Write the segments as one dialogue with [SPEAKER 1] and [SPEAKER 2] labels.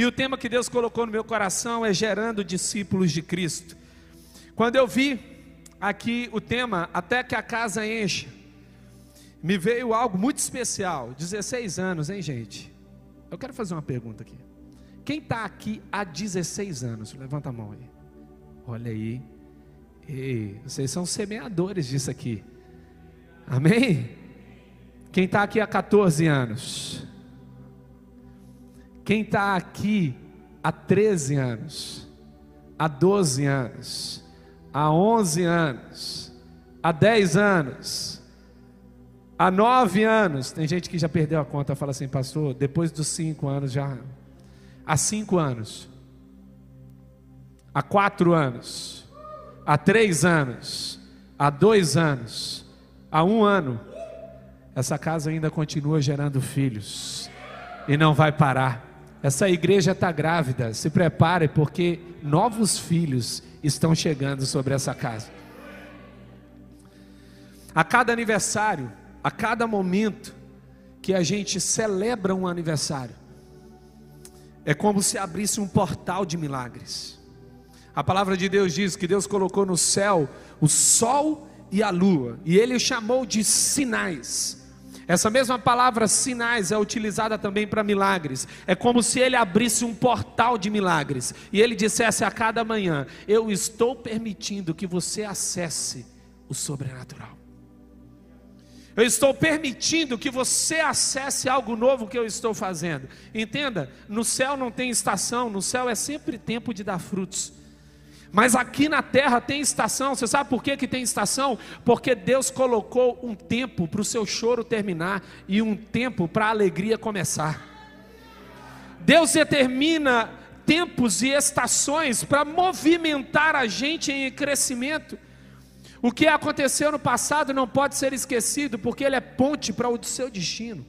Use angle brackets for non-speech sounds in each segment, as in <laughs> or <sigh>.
[SPEAKER 1] E o tema que Deus colocou no meu coração é gerando discípulos de Cristo. Quando eu vi aqui o tema até que a casa encha, me veio algo muito especial. 16 anos, hein, gente? Eu quero fazer uma pergunta aqui. Quem está aqui há 16 anos? Levanta a mão aí. Olha aí. Ei, vocês são semeadores disso aqui. Amém? Quem está aqui há 14 anos? Quem está aqui há 13 anos? Há 12 anos? Há 11 anos? Há 10 anos? Há 9 anos? Tem gente que já perdeu a conta, fala assim, pastor, depois dos 5 anos já. Há 5 anos? Há 4 anos? Há 3 anos? Há 2 anos? Há um ano? essa casa ainda continua gerando filhos e não vai parar. Essa igreja está grávida, se prepare, porque novos filhos estão chegando sobre essa casa. A cada aniversário, a cada momento que a gente celebra um aniversário, é como se abrisse um portal de milagres. A palavra de Deus diz que Deus colocou no céu o sol e a lua, e ele chamou de sinais essa mesma palavra sinais é utilizada também para milagres. É como se ele abrisse um portal de milagres e ele dissesse a cada manhã: Eu estou permitindo que você acesse o sobrenatural. Eu estou permitindo que você acesse algo novo que eu estou fazendo. Entenda, no céu não tem estação, no céu é sempre tempo de dar frutos. Mas aqui na terra tem estação. Você sabe por que, que tem estação? Porque Deus colocou um tempo para o seu choro terminar e um tempo para a alegria começar. Deus determina tempos e estações para movimentar a gente em crescimento. O que aconteceu no passado não pode ser esquecido, porque ele é ponte para o seu destino.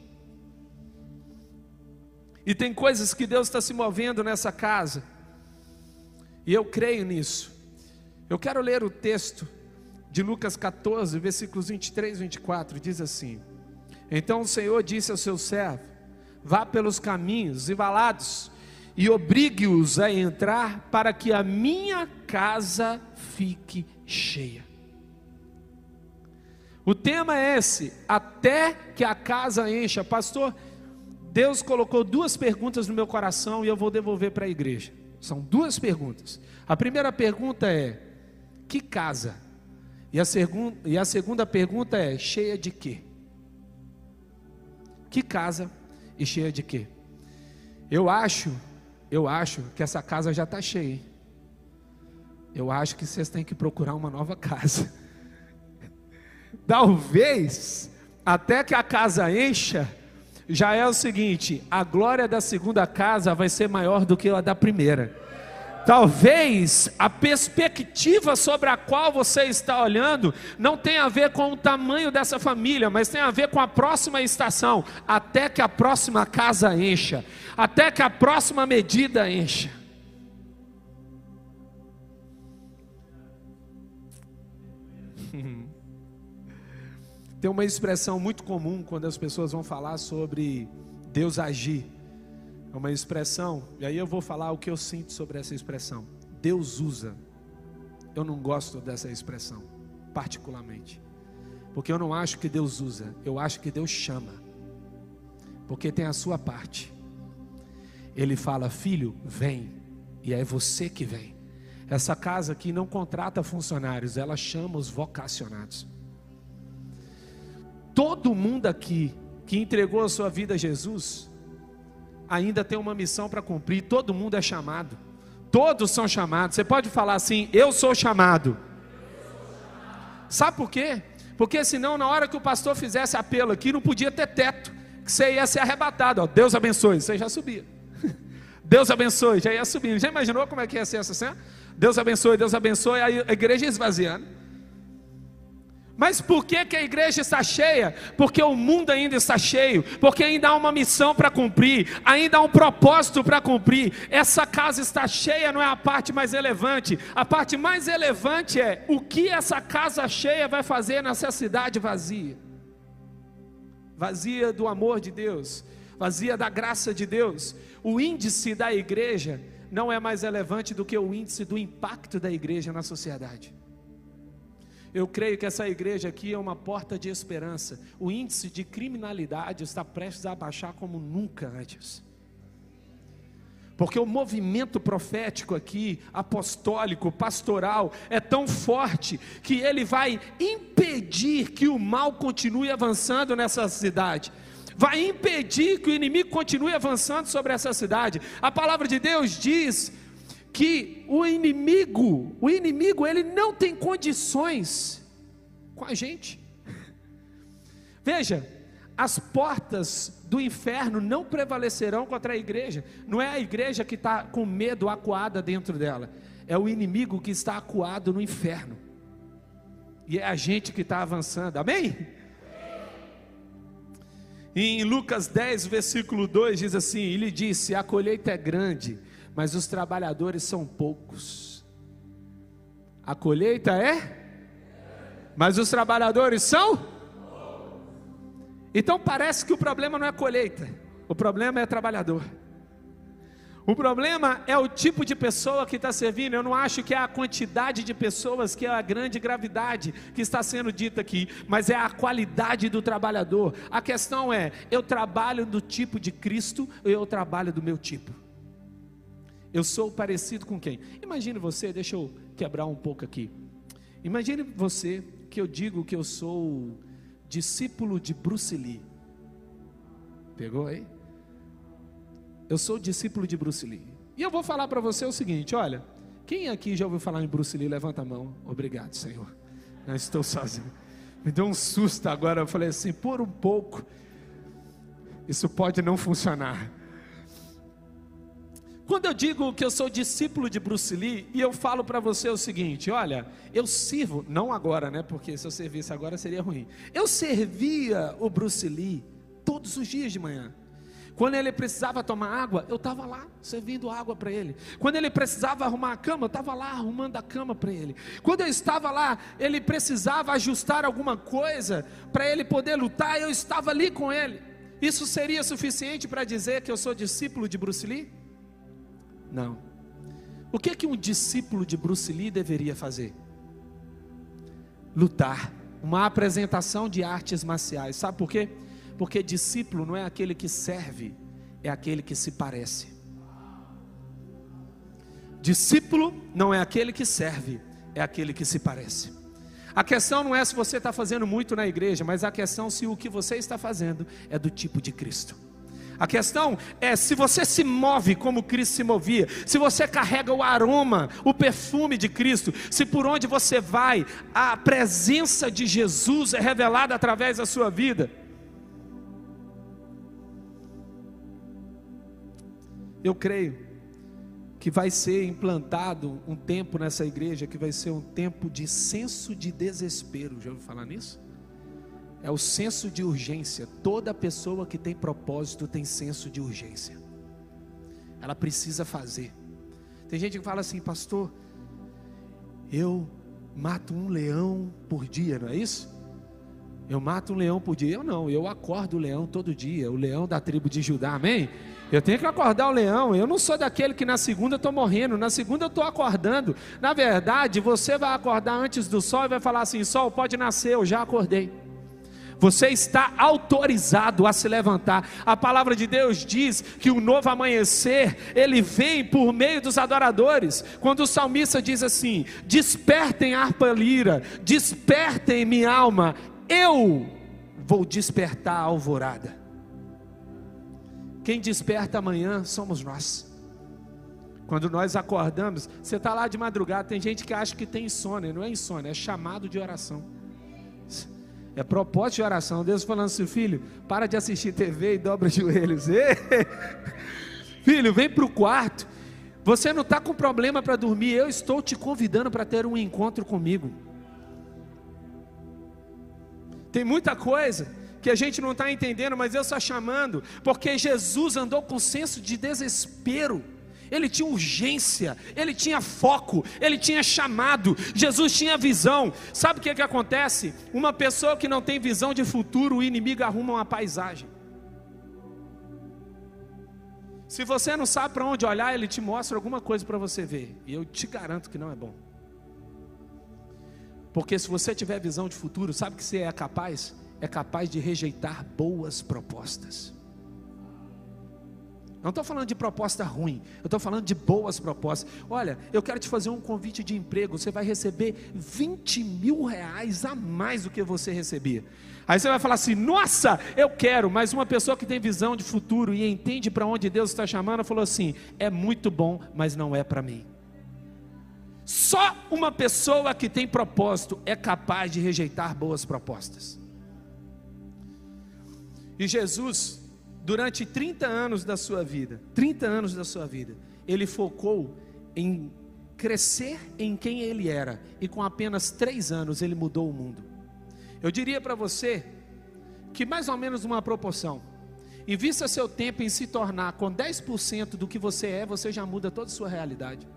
[SPEAKER 1] E tem coisas que Deus está se movendo nessa casa e eu creio nisso. Eu quero ler o texto de Lucas 14, versículos 23 e 24, diz assim: Então o Senhor disse ao seu servo: Vá pelos caminhos e valados e obrigue-os a entrar para que a minha casa fique cheia. O tema é esse, até que a casa encha. Pastor, Deus colocou duas perguntas no meu coração e eu vou devolver para a igreja. São duas perguntas. A primeira pergunta é: que casa? E a, segun, e a segunda pergunta é: cheia de quê? Que casa e cheia de quê? Eu acho, eu acho que essa casa já está cheia. Eu acho que vocês têm que procurar uma nova casa. <laughs> Talvez, até que a casa encha, já é o seguinte: a glória da segunda casa vai ser maior do que a da primeira. Talvez a perspectiva sobre a qual você está olhando não tenha a ver com o tamanho dessa família, mas tem a ver com a próxima estação, até que a próxima casa encha, até que a próxima medida encha. Tem uma expressão muito comum quando as pessoas vão falar sobre Deus agir. É uma expressão, e aí eu vou falar o que eu sinto sobre essa expressão. Deus usa. Eu não gosto dessa expressão, particularmente. Porque eu não acho que Deus usa, eu acho que Deus chama. Porque tem a sua parte. Ele fala: "Filho, vem". E é você que vem. Essa casa aqui não contrata funcionários, ela chama os vocacionados. Todo mundo aqui que entregou a sua vida a Jesus ainda tem uma missão para cumprir. Todo mundo é chamado. Todos são chamados. Você pode falar assim: Eu sou chamado. Sabe por quê? Porque senão, na hora que o pastor fizesse apelo aqui, não podia ter teto, que você ia ser arrebatado. Ó, Deus abençoe, você já subia. <laughs> Deus abençoe, já ia subindo. Já imaginou como é que ia ser essa cena? Deus abençoe, Deus abençoe, a igreja esvaziando. Mas por que, que a igreja está cheia? Porque o mundo ainda está cheio, porque ainda há uma missão para cumprir, ainda há um propósito para cumprir. Essa casa está cheia, não é a parte mais relevante. A parte mais relevante é o que essa casa cheia vai fazer nessa cidade vazia vazia do amor de Deus, vazia da graça de Deus, o índice da igreja não é mais relevante do que o índice do impacto da igreja na sociedade. Eu creio que essa igreja aqui é uma porta de esperança. O índice de criminalidade está prestes a baixar como nunca antes. Porque o movimento profético aqui, apostólico, pastoral, é tão forte que ele vai impedir que o mal continue avançando nessa cidade. Vai impedir que o inimigo continue avançando sobre essa cidade. A palavra de Deus diz que o inimigo, o inimigo, ele não tem condições com a gente. <laughs> Veja, as portas do inferno não prevalecerão contra a igreja. Não é a igreja que está com medo acuada dentro dela, é o inimigo que está acuado no inferno. E é a gente que está avançando, amém? Em Lucas 10, versículo 2 diz assim: Ele disse: A colheita é grande, mas os trabalhadores são poucos. A colheita é, mas os trabalhadores são então parece que o problema não é a colheita, o problema é trabalhador. O problema é o tipo de pessoa que está servindo. Eu não acho que é a quantidade de pessoas que é a grande gravidade que está sendo dita aqui, mas é a qualidade do trabalhador. A questão é: eu trabalho do tipo de Cristo ou eu trabalho do meu tipo? Eu sou parecido com quem? Imagine você, deixa eu quebrar um pouco aqui. Imagine você que eu digo que eu sou discípulo de Bruce Lee. Pegou aí? Eu sou discípulo de Bruce Lee. E eu vou falar para você o seguinte: olha, quem aqui já ouviu falar em Bruce Lee? Levanta a mão. Obrigado, Senhor. Não estou sozinho. Me deu um susto agora. Eu falei assim: por um pouco, isso pode não funcionar. Quando eu digo que eu sou discípulo de Bruce Lee, e eu falo para você o seguinte: olha, eu sirvo, não agora, né? Porque se eu servisse agora seria ruim. Eu servia o Bruce Lee todos os dias de manhã. Quando ele precisava tomar água, eu estava lá servindo água para ele. Quando ele precisava arrumar a cama, eu estava lá arrumando a cama para ele. Quando eu estava lá, ele precisava ajustar alguma coisa para ele poder lutar, eu estava ali com ele. Isso seria suficiente para dizer que eu sou discípulo de Bruce Lee? Não. O que é que um discípulo de Bruce Lee deveria fazer? Lutar. Uma apresentação de artes marciais. Sabe por quê? Porque discípulo não é aquele que serve, é aquele que se parece. Discípulo não é aquele que serve, é aquele que se parece. A questão não é se você está fazendo muito na igreja, mas a questão se o que você está fazendo é do tipo de Cristo. A questão é se você se move como Cristo se movia, se você carrega o aroma, o perfume de Cristo, se por onde você vai, a presença de Jesus é revelada através da sua vida. Eu creio que vai ser implantado um tempo nessa igreja que vai ser um tempo de senso de desespero. Já ouviu falar nisso? É o senso de urgência. Toda pessoa que tem propósito tem senso de urgência. Ela precisa fazer. Tem gente que fala assim, pastor, eu mato um leão por dia, não é isso? Eu mato um leão por dia. Eu não, eu acordo o leão todo dia, o leão da tribo de Judá, amém? Eu tenho que acordar o leão. Eu não sou daquele que na segunda eu estou morrendo, na segunda eu estou acordando. Na verdade, você vai acordar antes do sol e vai falar assim: sol pode nascer, eu já acordei. Você está autorizado a se levantar. A palavra de Deus diz que o novo amanhecer, ele vem por meio dos adoradores. Quando o salmista diz assim: Despertem harpa lira, despertem minha alma, eu vou despertar a alvorada. Quem desperta amanhã somos nós. Quando nós acordamos, você está lá de madrugada, tem gente que acha que tem insônia, não é insônia, é chamado de oração. É propósito de oração. Deus falando assim, filho, para de assistir TV e dobra os joelhos. <laughs> filho, vem para o quarto. Você não está com problema para dormir. Eu estou te convidando para ter um encontro comigo. Tem muita coisa que a gente não está entendendo, mas eu estou chamando, porque Jesus andou com senso de desespero ele tinha urgência, ele tinha foco, ele tinha chamado, Jesus tinha visão. Sabe o que, é que acontece? Uma pessoa que não tem visão de futuro, o inimigo arruma uma paisagem. Se você não sabe para onde olhar, ele te mostra alguma coisa para você ver. E eu te garanto que não é bom. Porque se você tiver visão de futuro, sabe que você é capaz? É capaz de rejeitar boas propostas. Não estou falando de proposta ruim, eu estou falando de boas propostas. Olha, eu quero te fazer um convite de emprego. Você vai receber 20 mil reais a mais do que você recebia. Aí você vai falar assim: nossa, eu quero. Mas uma pessoa que tem visão de futuro e entende para onde Deus está chamando, falou assim: é muito bom, mas não é para mim. Só uma pessoa que tem propósito é capaz de rejeitar boas propostas. E Jesus durante 30 anos da sua vida, 30 anos da sua vida, ele focou em crescer em quem ele era, e com apenas três anos ele mudou o mundo. Eu diria para você que mais ou menos uma proporção. Invista seu tempo em se tornar com 10% do que você é, você já muda toda a sua realidade.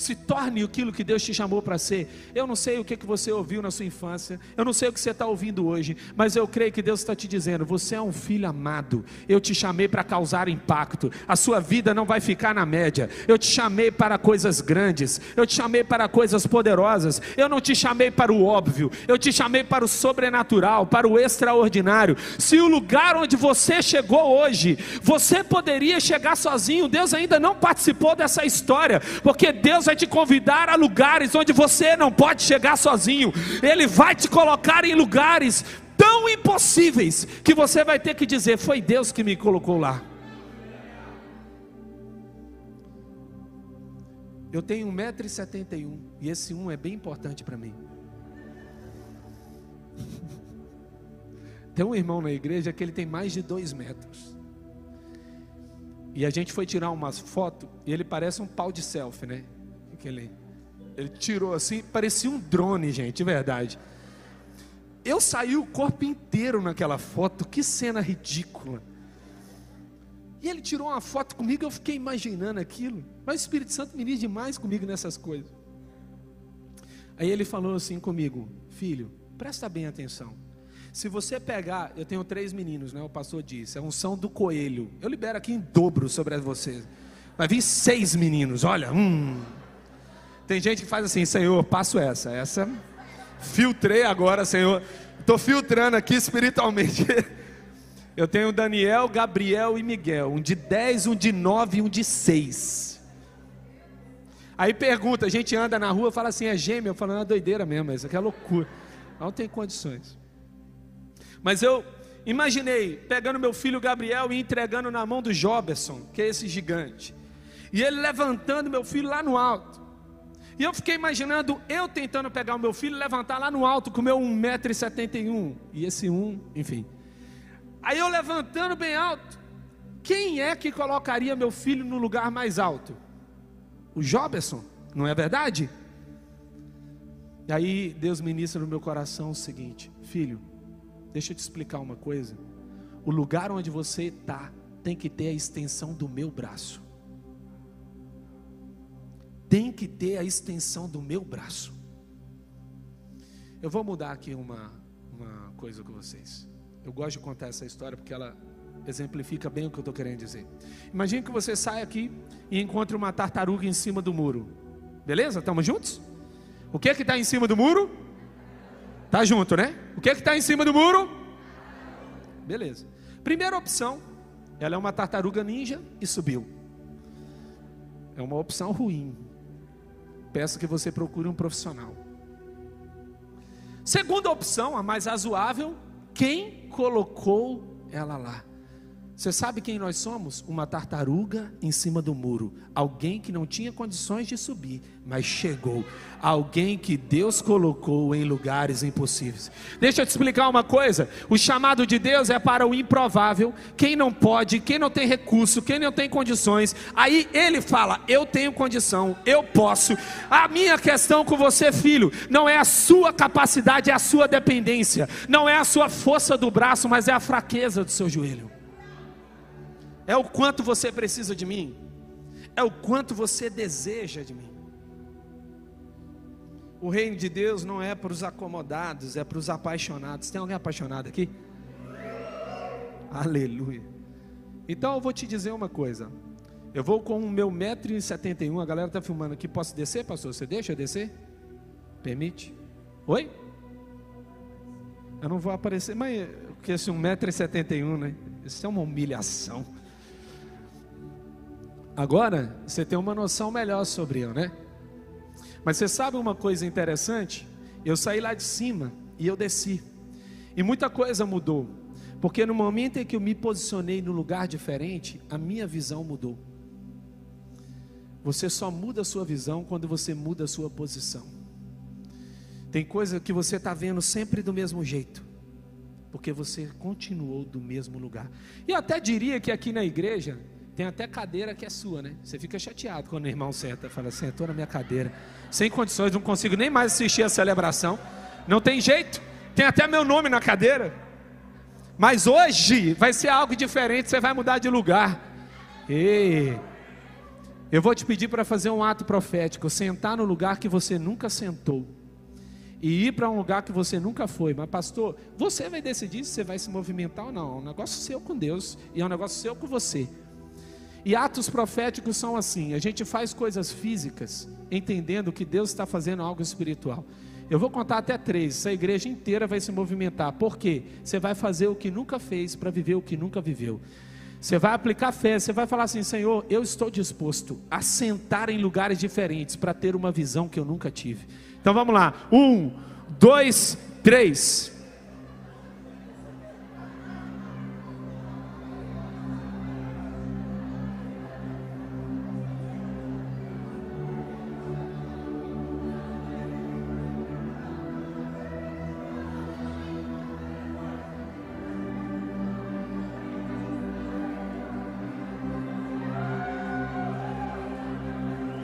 [SPEAKER 1] Se torne aquilo que Deus te chamou para ser. Eu não sei o que, que você ouviu na sua infância, eu não sei o que você está ouvindo hoje, mas eu creio que Deus está te dizendo: você é um filho amado. Eu te chamei para causar impacto. A sua vida não vai ficar na média. Eu te chamei para coisas grandes. Eu te chamei para coisas poderosas. Eu não te chamei para o óbvio. Eu te chamei para o sobrenatural, para o extraordinário. Se o lugar onde você chegou hoje, você poderia chegar sozinho, Deus ainda não participou dessa história, porque Deus vai te convidar a lugares onde você não pode chegar sozinho. Ele vai te colocar em lugares tão impossíveis que você vai ter que dizer: Foi Deus que me colocou lá. Eu tenho 1,71m e esse 1 é bem importante para mim. <laughs> Tem um irmão na igreja que ele tem mais de 2 metros. E a gente foi tirar umas fotos e ele parece um pau de selfie, né? Que ele, ele tirou assim, parecia um drone, gente, de verdade. Eu saí o corpo inteiro naquela foto, que cena ridícula. E ele tirou uma foto comigo, eu fiquei imaginando aquilo. Mas o Espírito Santo me diz demais comigo nessas coisas. Aí ele falou assim comigo: Filho, presta bem atenção. Se você pegar, eu tenho três meninos, né? O pastor disse, é unção do coelho. Eu libero aqui em dobro sobre vocês. Vai vir seis meninos, olha, hum. Tem gente que faz assim, Senhor, passo essa, essa filtrei agora, Senhor. Estou filtrando aqui espiritualmente. <laughs> Eu tenho Daniel, Gabriel e Miguel, um de 10, um de 9 e um de 6. Aí pergunta, a gente anda na rua, fala assim, é gêmeo, eu falo, é doideira mesmo, isso aqui é loucura. Não tem condições. Mas eu imaginei pegando meu filho Gabriel e entregando na mão do Joberson, que é esse gigante. E ele levantando meu filho lá no alto. E eu fiquei imaginando eu tentando pegar o meu filho levantar lá no alto com o meu 1,71m. E esse um, enfim. Aí eu levantando bem alto. Quem é que colocaria meu filho no lugar mais alto? O Joberson, não é verdade? E aí Deus ministra no meu coração o seguinte: Filho, deixa eu te explicar uma coisa. O lugar onde você está tem que ter a extensão do meu braço tem que ter a extensão do meu braço. Eu vou mudar aqui uma, uma coisa com vocês. Eu gosto de contar essa história porque ela exemplifica bem o que eu estou querendo dizer. Imagine que você sai aqui e encontre uma tartaruga em cima do muro. Beleza? Estamos juntos? O que é que está em cima do muro? Tá junto, né? O que é que está em cima do muro? Beleza. Primeira opção, ela é uma tartaruga ninja e subiu. É uma opção ruim. Peço que você procure um profissional. Segunda opção, a mais razoável, quem colocou ela lá? Você sabe quem nós somos? Uma tartaruga em cima do muro. Alguém que não tinha condições de subir, mas chegou. Alguém que Deus colocou em lugares impossíveis. Deixa eu te explicar uma coisa: o chamado de Deus é para o improvável. Quem não pode, quem não tem recurso, quem não tem condições. Aí ele fala: Eu tenho condição, eu posso. A minha questão com você, filho, não é a sua capacidade, é a sua dependência. Não é a sua força do braço, mas é a fraqueza do seu joelho é o quanto você precisa de mim, é o quanto você deseja de mim. O reino de Deus não é para os acomodados, é para os apaixonados. Tem alguém apaixonado aqui? Aleluia. Então eu vou te dizer uma coisa. Eu vou com o meu 1,71m, a galera está filmando aqui. Posso descer, pastor? Você deixa eu descer? Permite? Oi? Eu não vou aparecer, mas porque esse 1,71m, né? Isso é uma humilhação. Agora, você tem uma noção melhor sobre eu, né? Mas você sabe uma coisa interessante? Eu saí lá de cima e eu desci. E muita coisa mudou. Porque no momento em que eu me posicionei no lugar diferente, a minha visão mudou. Você só muda a sua visão quando você muda a sua posição. Tem coisa que você está vendo sempre do mesmo jeito, porque você continuou do mesmo lugar. E eu até diria que aqui na igreja tem até cadeira que é sua, né? Você fica chateado quando o irmão senta, fala, sentou na minha cadeira, sem condições, não consigo nem mais assistir a celebração. Não tem jeito, tem até meu nome na cadeira. Mas hoje vai ser algo diferente, você vai mudar de lugar. Ei, eu vou te pedir para fazer um ato profético, sentar no lugar que você nunca sentou e ir para um lugar que você nunca foi. Mas pastor, você vai decidir se você vai se movimentar ou não. É um negócio seu com Deus e é um negócio seu com você. E atos proféticos são assim: a gente faz coisas físicas, entendendo que Deus está fazendo algo espiritual. Eu vou contar até três. Essa igreja inteira vai se movimentar. Por quê? Você vai fazer o que nunca fez para viver o que nunca viveu. Você vai aplicar fé, você vai falar assim: Senhor, eu estou disposto a sentar em lugares diferentes para ter uma visão que eu nunca tive. Então vamos lá: um, dois, três.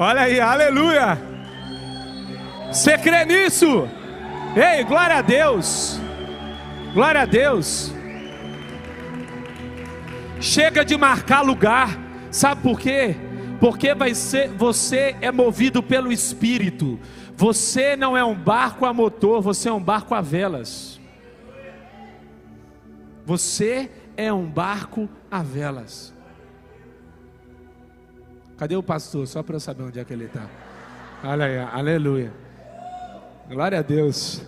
[SPEAKER 1] Olha aí, aleluia. Você crê nisso? Ei, glória a Deus. Glória a Deus. Chega de marcar lugar. Sabe por quê? Porque vai ser, você é movido pelo Espírito. Você não é um barco a motor, você é um barco a velas. Você é um barco a velas. Cadê o pastor? Só para eu saber onde é que ele está. Olha aí, aleluia. Glória a Deus.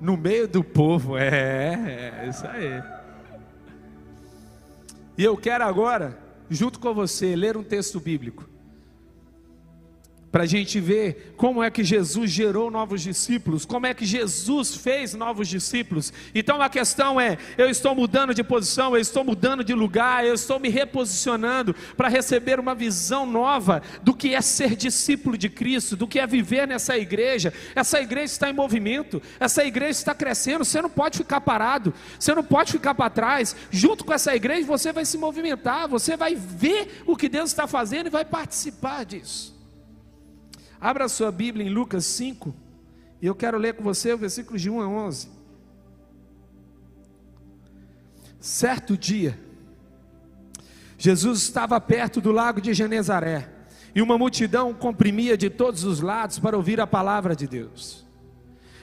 [SPEAKER 1] No meio do povo, é, é isso aí. E eu quero agora, junto com você, ler um texto bíblico para a gente ver como é que Jesus gerou novos discípulos, como é que Jesus fez novos discípulos. Então a questão é: eu estou mudando de posição, eu estou mudando de lugar, eu estou me reposicionando para receber uma visão nova do que é ser discípulo de Cristo, do que é viver nessa igreja. Essa igreja está em movimento, essa igreja está crescendo, você não pode ficar parado, você não pode ficar para trás. Junto com essa igreja você vai se movimentar, você vai ver o que Deus está fazendo e vai participar disso. Abra sua Bíblia em Lucas 5, e eu quero ler com você o versículo de 1 a 11. Certo dia, Jesus estava perto do lago de Genezaré, e uma multidão comprimia de todos os lados para ouvir a palavra de Deus.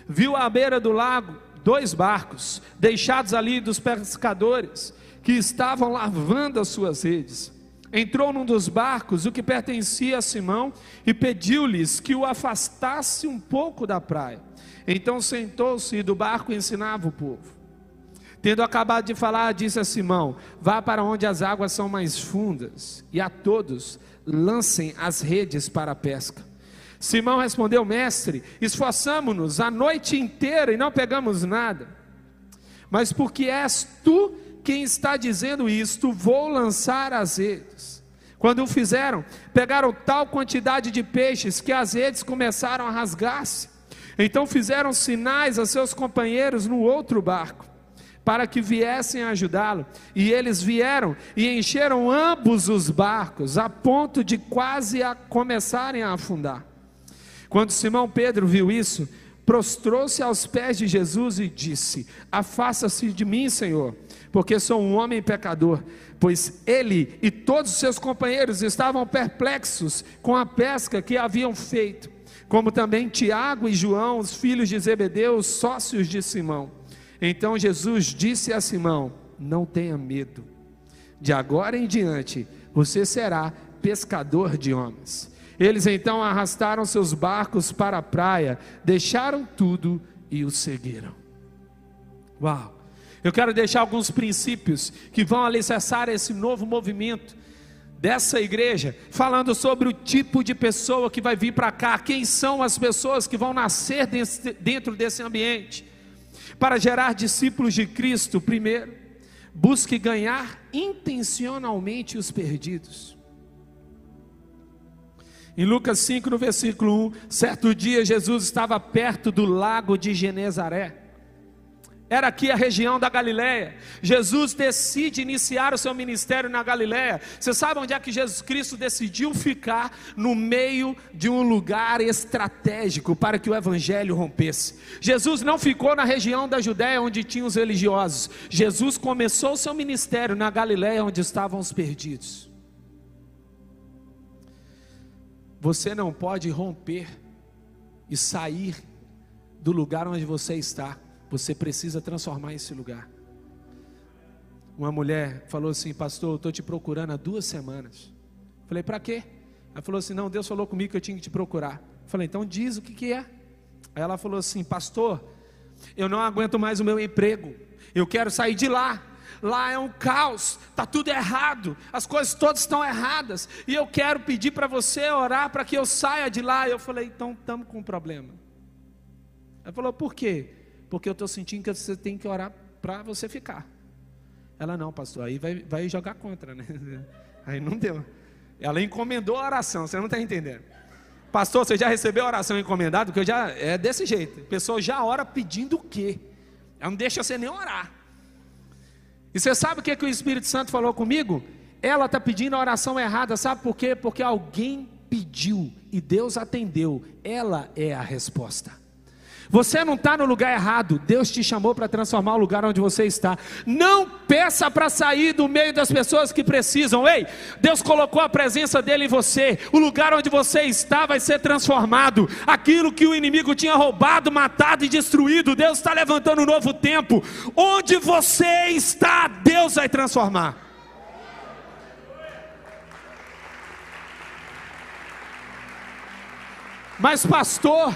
[SPEAKER 1] Viu à beira do lago dois barcos, deixados ali dos pescadores, que estavam lavando as suas redes entrou num dos barcos, o que pertencia a Simão, e pediu-lhes que o afastasse um pouco da praia. Então sentou-se e do barco ensinava o povo. Tendo acabado de falar, disse a Simão: Vá para onde as águas são mais fundas, e a todos lancem as redes para a pesca. Simão respondeu: Mestre, esforçamo-nos a noite inteira e não pegamos nada. Mas porque és tu quem está dizendo isto, vou lançar as redes. Quando o fizeram, pegaram tal quantidade de peixes que as redes começaram a rasgar-se. Então fizeram sinais a seus companheiros no outro barco, para que viessem ajudá-lo. E eles vieram e encheram ambos os barcos, a ponto de quase a começarem a afundar. Quando Simão Pedro viu isso, prostrou-se aos pés de Jesus e disse: Afasta-se de mim, Senhor porque sou um homem pecador. Pois ele e todos os seus companheiros estavam perplexos com a pesca que haviam feito, como também Tiago e João, os filhos de Zebedeu, sócios de Simão. Então Jesus disse a Simão: Não tenha medo, De agora em diante, você será pescador de homens. Eles então arrastaram seus barcos para a praia, deixaram tudo e o seguiram. Uau! Eu quero deixar alguns princípios que vão alicerçar esse novo movimento dessa igreja, falando sobre o tipo de pessoa que vai vir para cá, quem são as pessoas que vão nascer dentro desse ambiente. Para gerar discípulos de Cristo, primeiro, busque ganhar intencionalmente os perdidos. Em Lucas 5, no versículo 1, certo dia Jesus estava perto do lago de Genezaré. Era aqui a região da Galiléia. Jesus decide iniciar o seu ministério na Galiléia. Você sabe onde é que Jesus Cristo decidiu ficar? No meio de um lugar estratégico para que o evangelho rompesse. Jesus não ficou na região da Judéia onde tinham os religiosos. Jesus começou o seu ministério na Galiléia onde estavam os perdidos. Você não pode romper e sair do lugar onde você está. Você precisa transformar esse lugar. Uma mulher falou assim, pastor, eu estou te procurando há duas semanas. Falei, para quê? Ela falou assim, não, Deus falou comigo que eu tinha que te procurar. Falei, então diz o que, que é. Aí ela falou assim, pastor, eu não aguento mais o meu emprego. Eu quero sair de lá lá é um caos, está tudo errado, as coisas todas estão erradas, e eu quero pedir para você orar para que eu saia de lá. Eu falei, então estamos com um problema. Ela falou, por quê? Porque eu estou sentindo que você tem que orar para você ficar. Ela, não, pastor, aí vai, vai jogar contra, né? <laughs> Aí não deu. Ela encomendou a oração, você não está entendendo. Pastor, você já recebeu a oração encomendada? Porque eu já é desse jeito. A pessoa já ora pedindo o quê? Ela não deixa você nem orar. E você sabe o que, que o Espírito Santo falou comigo? Ela está pedindo a oração errada, sabe por quê? Porque alguém pediu e Deus atendeu. Ela é a resposta. Você não está no lugar errado. Deus te chamou para transformar o lugar onde você está. Não peça para sair do meio das pessoas que precisam. Ei, Deus colocou a presença dele em você. O lugar onde você está vai ser transformado. Aquilo que o inimigo tinha roubado, matado e destruído, Deus está levantando um novo tempo. Onde você está, Deus vai transformar. Mas, pastor,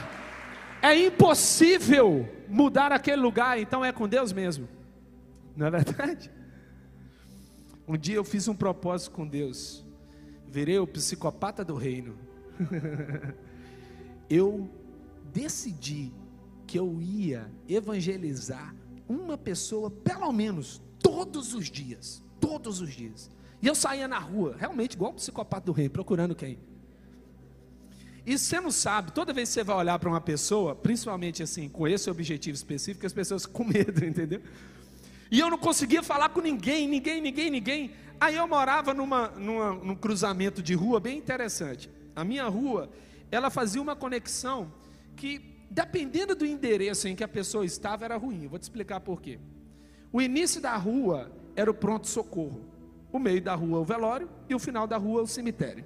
[SPEAKER 1] é impossível mudar aquele lugar, então é com Deus mesmo. Não é verdade? <laughs> Um dia eu fiz um propósito com Deus. Virei o psicopata do reino. <laughs> eu decidi que eu ia evangelizar uma pessoa, pelo menos, todos os dias. Todos os dias. E eu saía na rua, realmente igual o psicopata do reino, procurando quem? E você não sabe, toda vez que você vai olhar para uma pessoa, principalmente assim, com esse objetivo específico, as pessoas com medo, <laughs> entendeu? E eu não conseguia falar com ninguém, ninguém, ninguém, ninguém. Aí eu morava numa, numa, num cruzamento de rua bem interessante. A minha rua, ela fazia uma conexão que, dependendo do endereço em que a pessoa estava, era ruim. Eu vou te explicar por quê. O início da rua era o pronto-socorro, o meio da rua o velório e o final da rua o cemitério.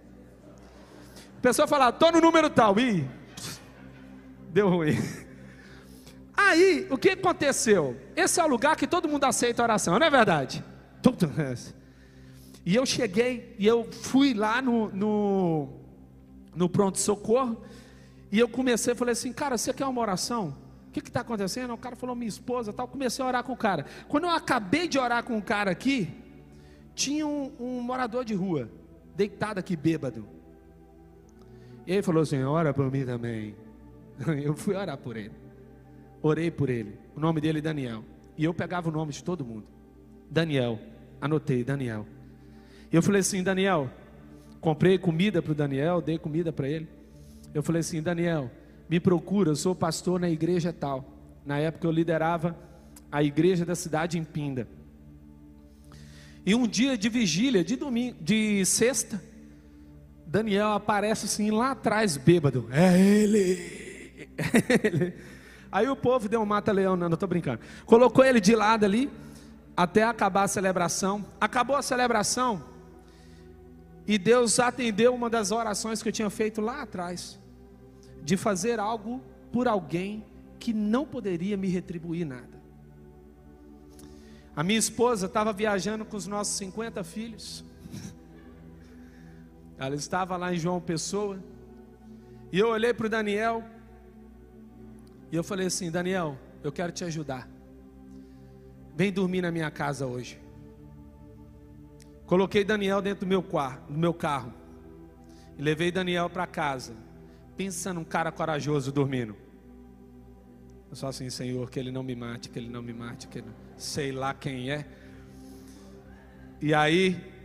[SPEAKER 1] A pessoa fala, estou no número tal. Ih, deu ruim. Aí, o que aconteceu? Esse é o lugar que todo mundo aceita oração, não é verdade? E eu cheguei, e eu fui lá no, no, no pronto-socorro, e eu comecei, falei assim, cara, você quer uma oração? O que está acontecendo? O cara falou, minha esposa tal. Comecei a orar com o cara. Quando eu acabei de orar com o cara aqui, tinha um, um morador de rua, deitado aqui, bêbado. E ele falou assim: ora por mim também. <laughs> Eu fui orar por ele. Orei por ele. O nome dele é Daniel. E eu pegava o nome de todo mundo. Daniel. Anotei, Daniel. E eu falei assim: Daniel, comprei comida para o Daniel, dei comida para ele. Eu falei assim: Daniel, me procura, eu sou pastor na igreja tal. Na época eu liderava a igreja da cidade em Pinda. E um dia de vigília, de domingo, de sexta, Daniel aparece assim lá atrás, bêbado. É ele. É <laughs> ele. Aí o povo deu um mata-leão, não, não estou brincando. Colocou ele de lado ali, até acabar a celebração. Acabou a celebração, e Deus atendeu uma das orações que eu tinha feito lá atrás, de fazer algo por alguém que não poderia me retribuir nada. A minha esposa estava viajando com os nossos 50 filhos. <laughs> Ela estava lá em João Pessoa. E eu olhei para o Daniel. E eu falei assim: Daniel, eu quero te ajudar. Vem dormir na minha casa hoje. Coloquei Daniel dentro do meu, do meu carro. E levei Daniel para casa. Pensa num cara corajoso dormindo. Eu só assim, Senhor, que ele não me mate, que ele não me mate, que ele... sei lá quem é. E aí,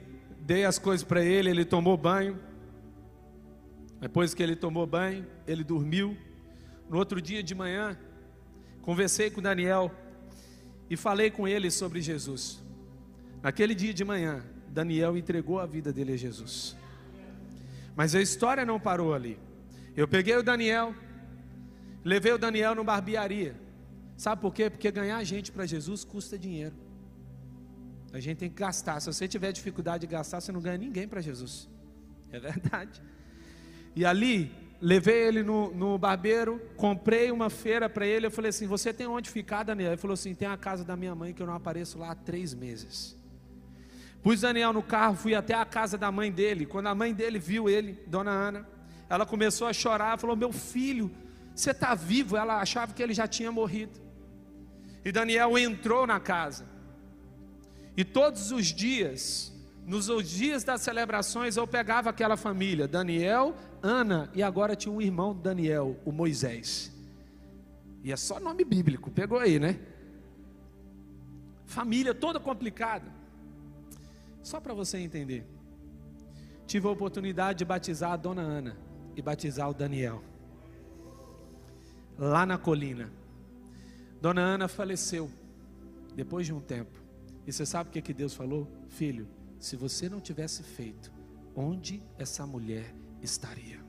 [SPEAKER 1] dei as coisas para ele, ele tomou banho. Depois que ele tomou banho, ele dormiu. No outro dia de manhã, conversei com Daniel e falei com ele sobre Jesus. Naquele dia de manhã, Daniel entregou a vida dele a Jesus. Mas a história não parou ali. Eu peguei o Daniel, levei o Daniel no barbearia. Sabe por quê? Porque ganhar gente para Jesus custa dinheiro. A gente tem que gastar. Se você tiver dificuldade de gastar, você não ganha ninguém para Jesus. É verdade. E ali, levei ele no, no barbeiro, comprei uma feira para ele. Eu falei assim: Você tem onde ficar, Daniel? Ele falou assim: Tem a casa da minha mãe que eu não apareço lá há três meses. Pus Daniel no carro, fui até a casa da mãe dele. Quando a mãe dele viu ele, Dona Ana, ela começou a chorar. Falou: Meu filho, você está vivo? Ela achava que ele já tinha morrido. E Daniel entrou na casa. E todos os dias, nos dias das celebrações, eu pegava aquela família, Daniel, Ana, e agora tinha um irmão Daniel, o Moisés. E é só nome bíblico, pegou aí, né? Família toda complicada. Só para você entender. Tive a oportunidade de batizar a dona Ana e batizar o Daniel. Lá na colina. Dona Ana faleceu depois de um tempo. E você sabe o que, que Deus falou? Filho, se você não tivesse feito, onde essa mulher estaria?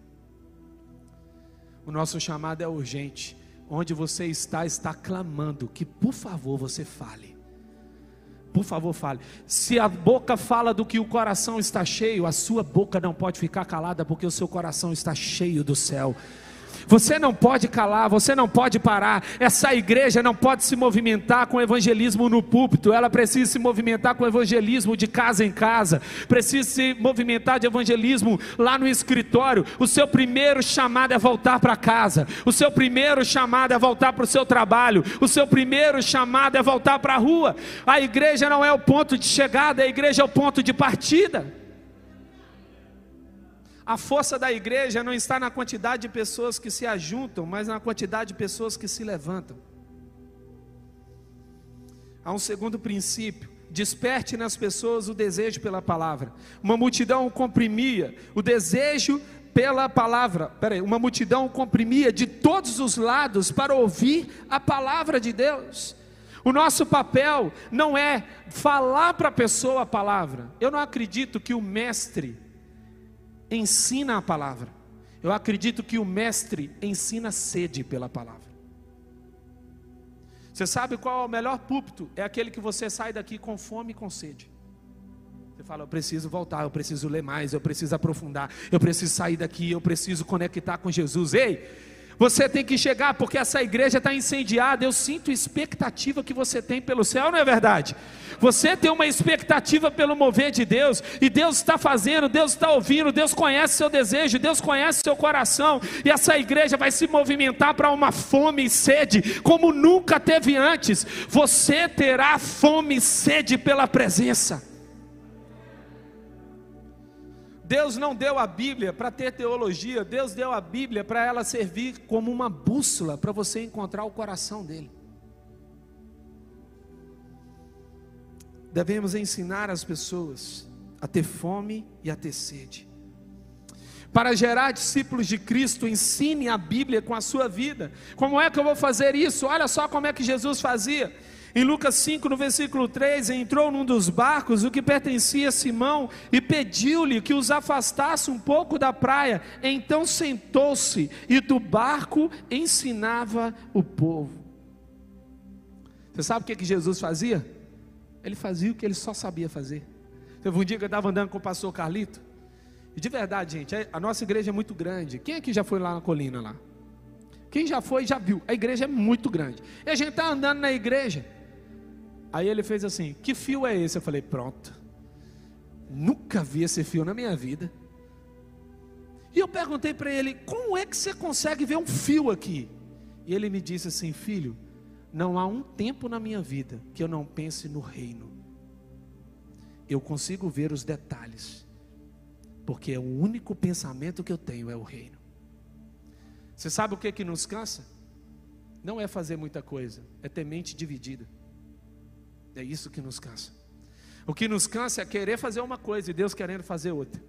[SPEAKER 1] O nosso chamado é urgente. Onde você está, está clamando que, por favor, você fale. Por favor, fale. Se a boca fala do que o coração está cheio, a sua boca não pode ficar calada, porque o seu coração está cheio do céu. Você não pode calar, você não pode parar. Essa igreja não pode se movimentar com evangelismo no púlpito, ela precisa se movimentar com evangelismo de casa em casa, precisa se movimentar de evangelismo lá no escritório. O seu primeiro chamado é voltar para casa, o seu primeiro chamado é voltar para o seu trabalho, o seu primeiro chamado é voltar para a rua. A igreja não é o ponto de chegada, a igreja é o ponto de partida. A força da igreja não está na quantidade de pessoas que se ajuntam, mas na quantidade de pessoas que se levantam. Há um segundo princípio: desperte nas pessoas o desejo pela palavra. Uma multidão comprimia o desejo pela palavra. Peraí, uma multidão comprimia de todos os lados para ouvir a palavra de Deus. O nosso papel não é falar para a pessoa a palavra. Eu não acredito que o mestre ensina a palavra. Eu acredito que o mestre ensina sede pela palavra. Você sabe qual é o melhor púlpito? É aquele que você sai daqui com fome e com sede. Você fala, eu preciso voltar, eu preciso ler mais, eu preciso aprofundar, eu preciso sair daqui, eu preciso conectar com Jesus. Ei, você tem que chegar, porque essa igreja está incendiada. Eu sinto expectativa que você tem pelo céu, não é verdade? Você tem uma expectativa pelo mover de Deus, e Deus está fazendo, Deus está ouvindo, Deus conhece seu desejo, Deus conhece seu coração, e essa igreja vai se movimentar para uma fome e sede, como nunca teve antes. Você terá fome e sede pela presença. Deus não deu a Bíblia para ter teologia, Deus deu a Bíblia para ela servir como uma bússola para você encontrar o coração dele. Devemos ensinar as pessoas a ter fome e a ter sede. Para gerar discípulos de Cristo, ensine a Bíblia com a sua vida. Como é que eu vou fazer isso? Olha só como é que Jesus fazia. Em Lucas 5, no versículo 3, entrou num dos barcos, o que pertencia a Simão, e pediu-lhe que os afastasse um pouco da praia. Então sentou-se e do barco ensinava o povo. Você sabe o que, que Jesus fazia? Ele fazia o que ele só sabia fazer. Teve um dia que eu estava andando com o pastor Carlito, e de verdade, gente, a nossa igreja é muito grande. Quem aqui já foi lá na colina lá? Quem já foi já viu. A igreja é muito grande. E a gente está andando na igreja. Aí ele fez assim: Que fio é esse? Eu falei: Pronto. Nunca vi esse fio na minha vida. E eu perguntei para ele: Como é que você consegue ver um fio aqui? E ele me disse assim: Filho, não há um tempo na minha vida que eu não pense no reino. Eu consigo ver os detalhes, porque é o único pensamento que eu tenho é o reino. Você sabe o que que nos cansa? Não é fazer muita coisa, é ter mente dividida. É isso que nos cansa. O que nos cansa é querer fazer uma coisa e Deus querendo fazer outra.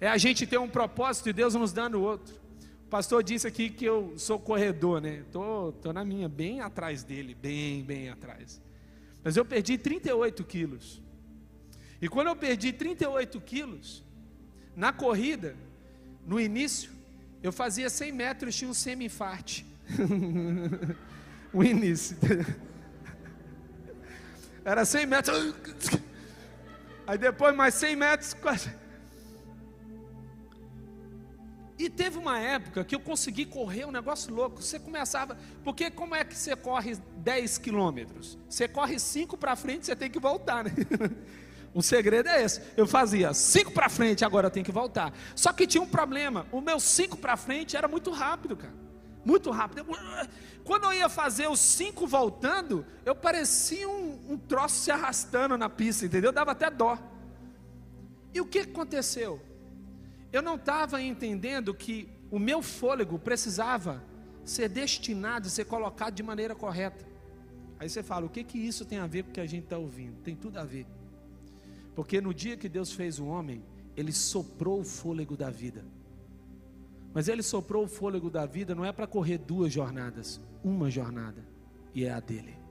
[SPEAKER 1] É a gente ter um propósito e Deus nos dando outro. O pastor disse aqui que eu sou corredor, né? Tô, tô na minha, bem atrás dele, bem, bem atrás. Mas eu perdi 38 quilos. E quando eu perdi 38 quilos, na corrida, no início, eu fazia 100 metros e tinha um semi-infarte. o <laughs> início. Era 100 metros. Aí depois mais 100 metros. E teve uma época que eu consegui correr um negócio louco. Você começava. Porque como é que você corre 10 quilômetros? Você corre 5 para frente, você tem que voltar, né? O <laughs> segredo é esse. Eu fazia 5 para frente, agora eu tenho que voltar. Só que tinha um problema. O meu 5 para frente era muito rápido, cara. Muito rápido. Quando eu ia fazer os cinco voltando, eu parecia um, um troço se arrastando na pista, entendeu? Dava até dó. E o que aconteceu? Eu não estava entendendo que o meu fôlego precisava ser destinado, ser colocado de maneira correta. Aí você fala, o que que isso tem a ver com o que a gente está ouvindo? Tem tudo a ver. Porque no dia que Deus fez o homem, Ele soprou o fôlego da vida. Mas ele soprou o fôlego da vida não é para correr duas jornadas, uma jornada, e é a dele.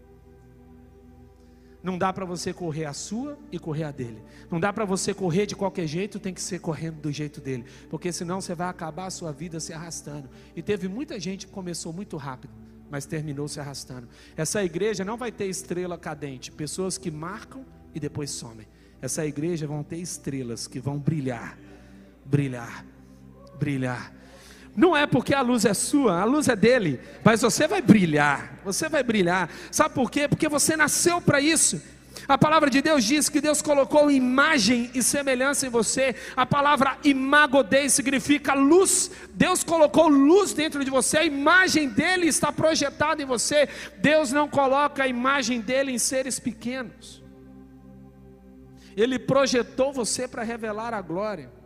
[SPEAKER 1] Não dá para você correr a sua e correr a dele. Não dá para você correr de qualquer jeito, tem que ser correndo do jeito dele, porque senão você vai acabar a sua vida se arrastando. E teve muita gente que começou muito rápido, mas terminou se arrastando. Essa igreja não vai ter estrela cadente, pessoas que marcam e depois somem. Essa igreja vão ter estrelas que vão brilhar, brilhar, brilhar. Não é porque a luz é sua, a luz é dele, mas você vai brilhar, você vai brilhar. Sabe por quê? Porque você nasceu para isso. A palavra de Deus diz que Deus colocou imagem e semelhança em você. A palavra imagodei significa luz. Deus colocou luz dentro de você, a imagem dele está projetada em você. Deus não coloca a imagem dele em seres pequenos. Ele projetou você para revelar a glória.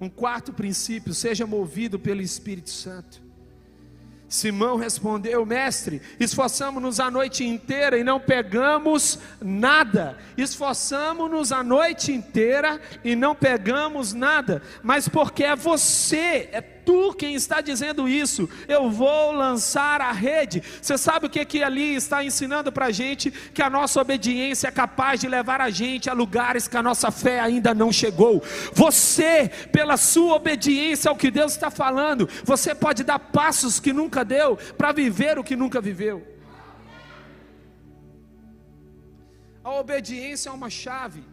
[SPEAKER 1] Um quarto princípio, seja movido pelo Espírito Santo. Simão respondeu: Mestre, esforçamos-nos a noite inteira e não pegamos nada. Esforçamos-nos a noite inteira e não pegamos nada. Mas porque é você, é tu quem está dizendo isso. Eu vou lançar a rede. Você sabe o que, que ali está ensinando para a gente? Que a nossa obediência é capaz de levar a gente a lugares que a nossa fé ainda não chegou. Você, pela sua obediência ao que Deus está falando, você pode dar passos que nunca deu para viver o que nunca viveu. A obediência é uma chave.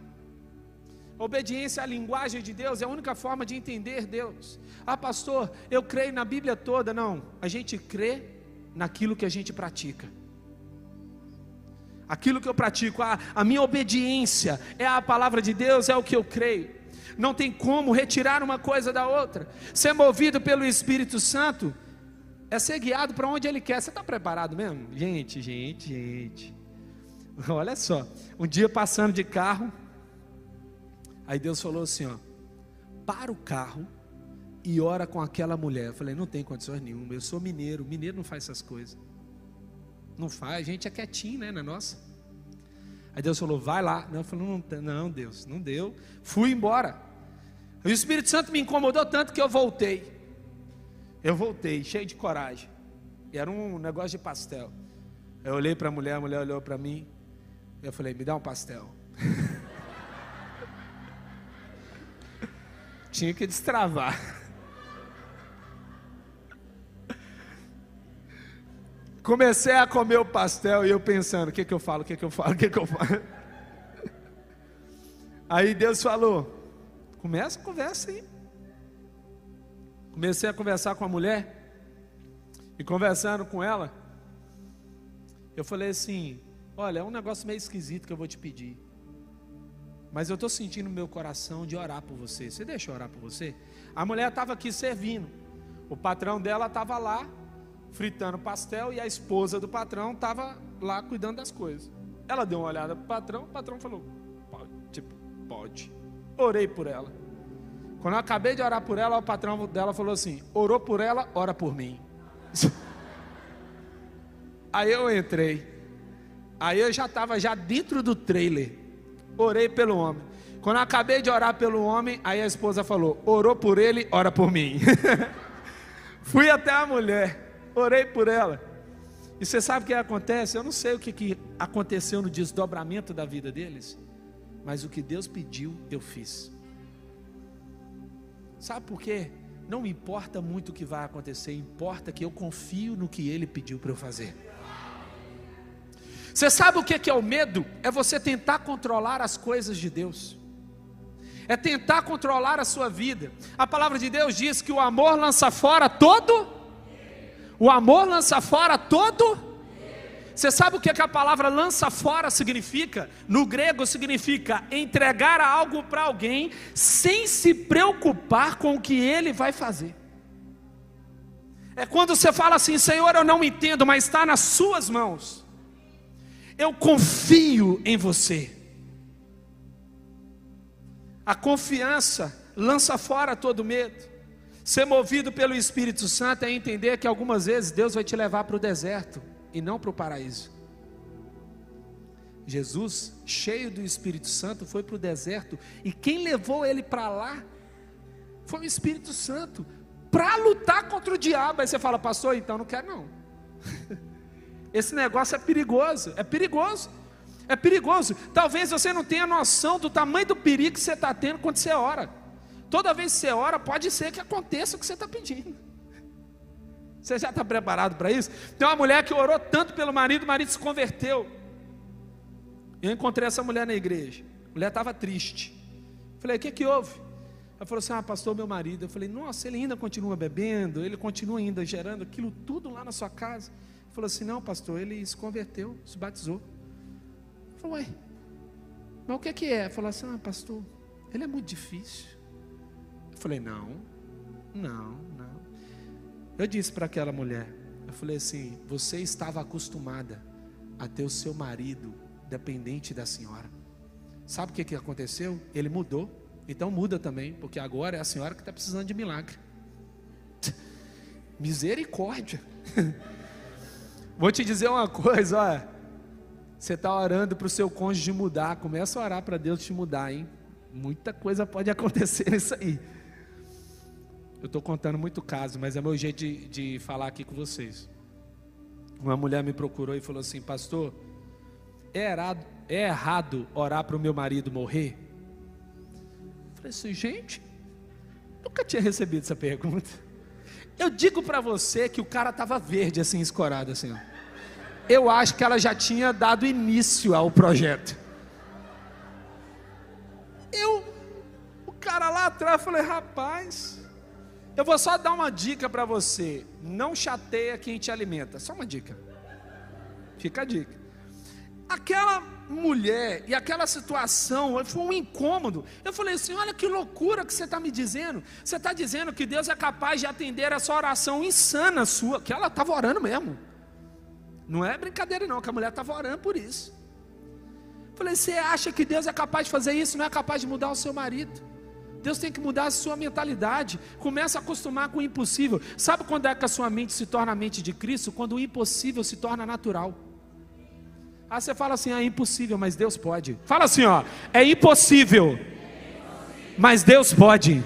[SPEAKER 1] Obediência à linguagem de Deus é a única forma de entender Deus. Ah, pastor, eu creio na Bíblia toda. Não, a gente crê naquilo que a gente pratica. Aquilo que eu pratico, a, a minha obediência é a palavra de Deus, é o que eu creio. Não tem como retirar uma coisa da outra. Ser movido pelo Espírito Santo é ser guiado para onde Ele quer. Você está preparado mesmo? Gente, gente, gente. <laughs> Olha só, um dia passando de carro, Aí Deus falou assim: ó, para o carro e ora com aquela mulher. Eu falei: não tem condições nenhuma. Eu sou mineiro. Mineiro não faz essas coisas. Não faz. A gente é quietinho, né? Na nossa. Aí Deus falou: vai lá. Não, eu falei: não, não, Deus, não deu. Fui embora. E o Espírito Santo me incomodou tanto que eu voltei. Eu voltei, cheio de coragem. Era um negócio de pastel. Eu olhei para a mulher, a mulher olhou para mim. Eu falei: me dá um pastel. <laughs> Tinha que destravar. Comecei a comer o pastel e eu pensando: o que, que eu falo, o que, que eu falo, o que, que eu falo. Aí Deus falou: começa a conversa aí. Comecei a conversar com a mulher, e conversando com ela, Eu falei assim: Olha, é um negócio meio esquisito que eu vou te pedir. Mas eu estou sentindo no meu coração de orar por você. Você deixa eu orar por você? A mulher estava aqui servindo. O patrão dela estava lá, fritando pastel, e a esposa do patrão estava lá cuidando das coisas. Ela deu uma olhada para o patrão, o patrão falou: Pode, tipo, pode. Orei por ela. Quando eu acabei de orar por ela, o patrão dela falou assim: Orou por ela, ora por mim. <laughs> Aí eu entrei. Aí eu já estava já dentro do trailer. Orei pelo homem. Quando eu acabei de orar pelo homem, aí a esposa falou: Orou por ele, ora por mim. <laughs> Fui até a mulher, orei por ela. E você sabe o que acontece? Eu não sei o que, que aconteceu no desdobramento da vida deles, mas o que Deus pediu, eu fiz. Sabe por quê? Não importa muito o que vai acontecer, importa que eu confio no que Ele pediu para eu fazer. Você sabe o que é o medo? É você tentar controlar as coisas de Deus, é tentar controlar a sua vida. A palavra de Deus diz que o amor lança fora todo, o amor lança fora todo. Você sabe o que, é que a palavra lança fora significa? No grego significa entregar algo para alguém sem se preocupar com o que ele vai fazer. É quando você fala assim, Senhor, eu não entendo, mas está nas Suas mãos. Eu confio em você. A confiança lança fora todo medo. Ser movido pelo Espírito Santo é entender que algumas vezes Deus vai te levar para o deserto e não para o paraíso. Jesus, cheio do Espírito Santo, foi para o deserto e quem levou ele para lá foi o Espírito Santo para lutar contra o diabo. Aí você fala, pastor, então não quero não. <laughs> Esse negócio é perigoso, é perigoso. É perigoso. Talvez você não tenha noção do tamanho do perigo que você está tendo quando você ora. Toda vez que você ora, pode ser que aconteça o que você está pedindo. Você já está preparado para isso? Tem uma mulher que orou tanto pelo marido, o marido se converteu. Eu encontrei essa mulher na igreja. A mulher estava triste. Falei, o que, que houve? Ela falou assim: Ah, pastor, meu marido. Eu falei, nossa, ele ainda continua bebendo, ele continua ainda gerando aquilo tudo lá na sua casa falou assim: Não, pastor, ele se converteu, se batizou. Falei: Ué, mas o que é que é? Falou assim: Ah, pastor, ele é muito difícil. Eu falei: Não, não, não. Eu disse para aquela mulher: Eu falei assim, você estava acostumada a ter o seu marido dependente da senhora. Sabe o que, que aconteceu? Ele mudou. Então muda também, porque agora é a senhora que está precisando de milagre. <laughs> Misericórdia. <laughs> Vou te dizer uma coisa, olha. Você está orando para o seu cônjuge mudar, começa a orar para Deus te mudar, hein? Muita coisa pode <laughs> acontecer nisso aí. Eu estou contando muito caso, mas é meu jeito de, de falar aqui com vocês. Uma mulher me procurou e falou assim, pastor, é errado, é errado orar para o meu marido morrer? Eu falei assim, gente, nunca tinha recebido essa pergunta. Eu digo para você que o cara estava verde, assim, escorado, assim. Ó. Eu acho que ela já tinha dado início ao projeto. Eu, o cara lá atrás, falei, rapaz, eu vou só dar uma dica para você. Não chateia quem te alimenta. Só uma dica. Fica a dica. Aquela mulher e aquela situação foi um incômodo. Eu falei assim: olha que loucura que você está me dizendo. Você está dizendo que Deus é capaz de atender essa oração insana sua, que ela estava orando mesmo. Não é brincadeira, não, que a mulher estava orando por isso. Eu falei: você acha que Deus é capaz de fazer isso? Não é capaz de mudar o seu marido? Deus tem que mudar a sua mentalidade. Começa a acostumar com o impossível. Sabe quando é que a sua mente se torna a mente de Cristo? Quando o impossível se torna natural. Ah, você fala assim, ah, é impossível, mas Deus pode. Fala assim, ó, é impossível, mas Deus pode.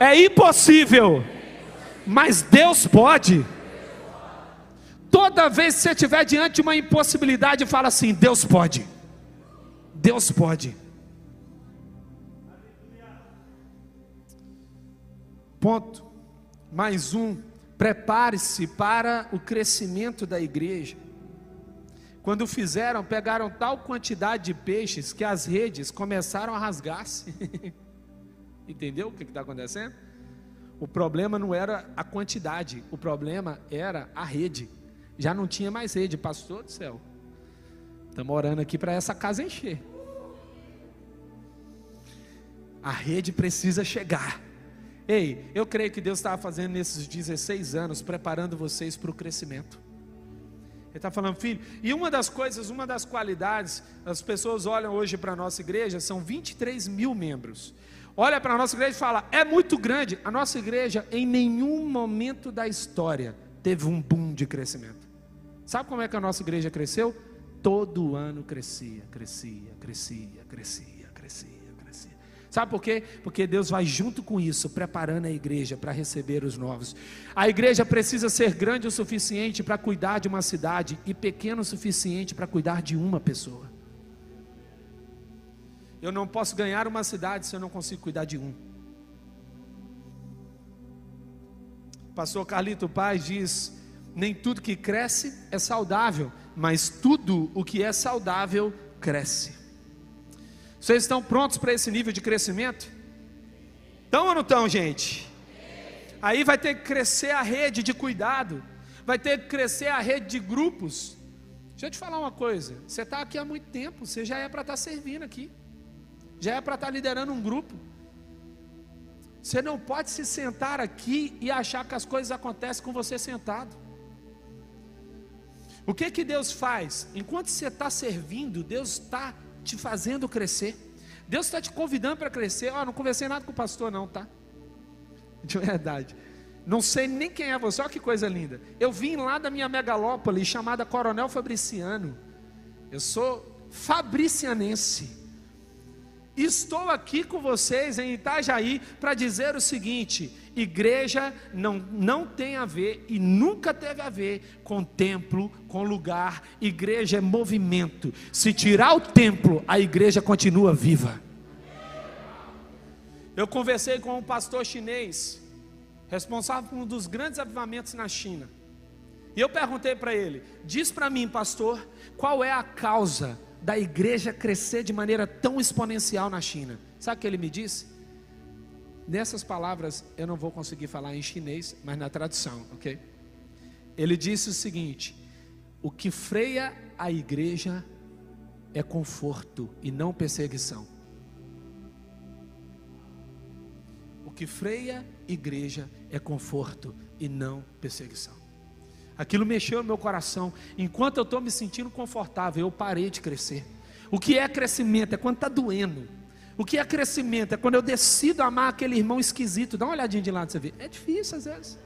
[SPEAKER 1] É impossível, mas Deus pode. Toda vez que você estiver diante de uma impossibilidade, fala assim: Deus pode. Deus pode. Ponto. Mais um. Prepare-se para o crescimento da igreja. Quando fizeram, pegaram tal quantidade de peixes que as redes começaram a rasgar-se. <laughs> Entendeu o que está acontecendo? O problema não era a quantidade, o problema era a rede. Já não tinha mais rede, pastor do céu. Estamos orando aqui para essa casa encher. A rede precisa chegar. Ei, eu creio que Deus estava fazendo nesses 16 anos, preparando vocês para o crescimento. Ele está falando, filho, e uma das coisas, uma das qualidades, as pessoas olham hoje para a nossa igreja, são 23 mil membros. Olha para a nossa igreja e fala, é muito grande. A nossa igreja, em nenhum momento da história, teve um boom de crescimento. Sabe como é que a nossa igreja cresceu? Todo ano crescia, crescia, crescia, crescia. Sabe por quê? Porque Deus vai junto com isso, preparando a igreja para receber os novos. A igreja precisa ser grande o suficiente para cuidar de uma cidade e pequeno o suficiente para cuidar de uma pessoa. Eu não posso ganhar uma cidade se eu não consigo cuidar de um. Pastor Carlito Paz diz: nem tudo que cresce é saudável, mas tudo o que é saudável cresce. Vocês estão prontos para esse nível de crescimento? Estão ou não estão, gente? Aí vai ter que crescer a rede de cuidado, vai ter que crescer a rede de grupos. Deixa eu te falar uma coisa: você está aqui há muito tempo, você já é para estar tá servindo aqui, já é para estar tá liderando um grupo. Você não pode se sentar aqui e achar que as coisas acontecem com você sentado. O que que Deus faz? Enquanto você está servindo, Deus está te fazendo crescer. Deus está te convidando para crescer. Ó, oh, não conversei nada com o pastor, não, tá? De verdade. Não sei nem quem é você, olha que coisa linda. Eu vim lá da minha megalópole chamada Coronel Fabriciano. Eu sou fabricianense. Estou aqui com vocês em Itajaí para dizer o seguinte: igreja não, não tem a ver e nunca teve a ver com templo, com lugar. Igreja é movimento. Se tirar o templo, a igreja continua viva. Eu conversei com um pastor chinês, responsável por um dos grandes avivamentos na China. E eu perguntei para ele: diz para mim, pastor, qual é a causa da igreja crescer de maneira tão exponencial na China. Sabe o que ele me disse? Nessas palavras eu não vou conseguir falar em chinês, mas na tradução, ok? Ele disse o seguinte: o que freia a igreja é conforto e não perseguição. O que freia a igreja é conforto e não perseguição. Aquilo mexeu no meu coração. Enquanto eu estou me sentindo confortável, eu parei de crescer. O que é crescimento? É quando está doendo. O que é crescimento? É quando eu decido amar aquele irmão esquisito. Dá uma olhadinha de lado, você vê. É difícil às vezes.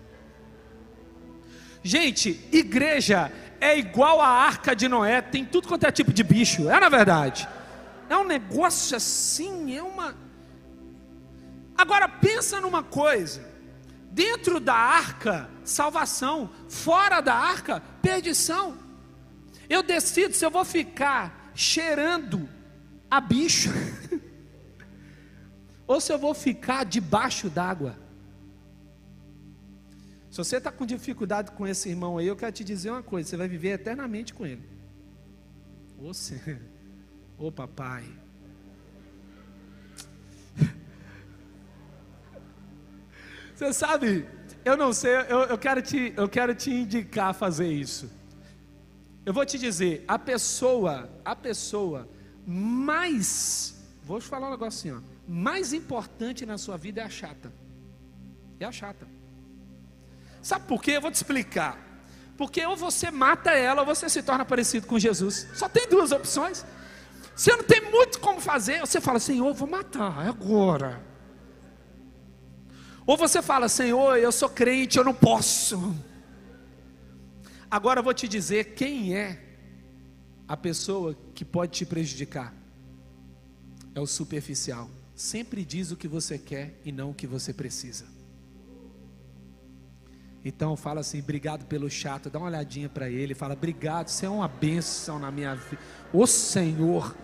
[SPEAKER 1] Gente, igreja é igual a arca de Noé, tem tudo quanto é tipo de bicho, é na verdade. É um negócio assim, é uma. Agora pensa numa coisa. Dentro da arca, salvação. Fora da arca, perdição. Eu decido se eu vou ficar cheirando a bicho <laughs> ou se eu vou ficar debaixo d'água. Se você está com dificuldade com esse irmão aí, eu quero te dizer uma coisa: você vai viver eternamente com ele. Ô, Senhor, ô papai. Você sabe, eu não sei, eu, eu, quero te, eu quero te indicar a fazer isso. Eu vou te dizer, a pessoa, a pessoa mais, vou te falar um negócio assim, ó, mais importante na sua vida é a chata. É a chata. Sabe por quê? Eu vou te explicar. Porque ou você mata ela ou você se torna parecido com Jesus. Só tem duas opções. Você não tem muito como fazer, você fala, Senhor, vou matar, agora. Ou você fala, Senhor, eu sou crente, eu não posso. Agora eu vou te dizer quem é a pessoa que pode te prejudicar. É o superficial. Sempre diz o que você quer e não o que você precisa. Então fala assim, obrigado pelo chato, dá uma olhadinha para ele, fala, obrigado, você é uma bênção na minha vida. Ô Senhor,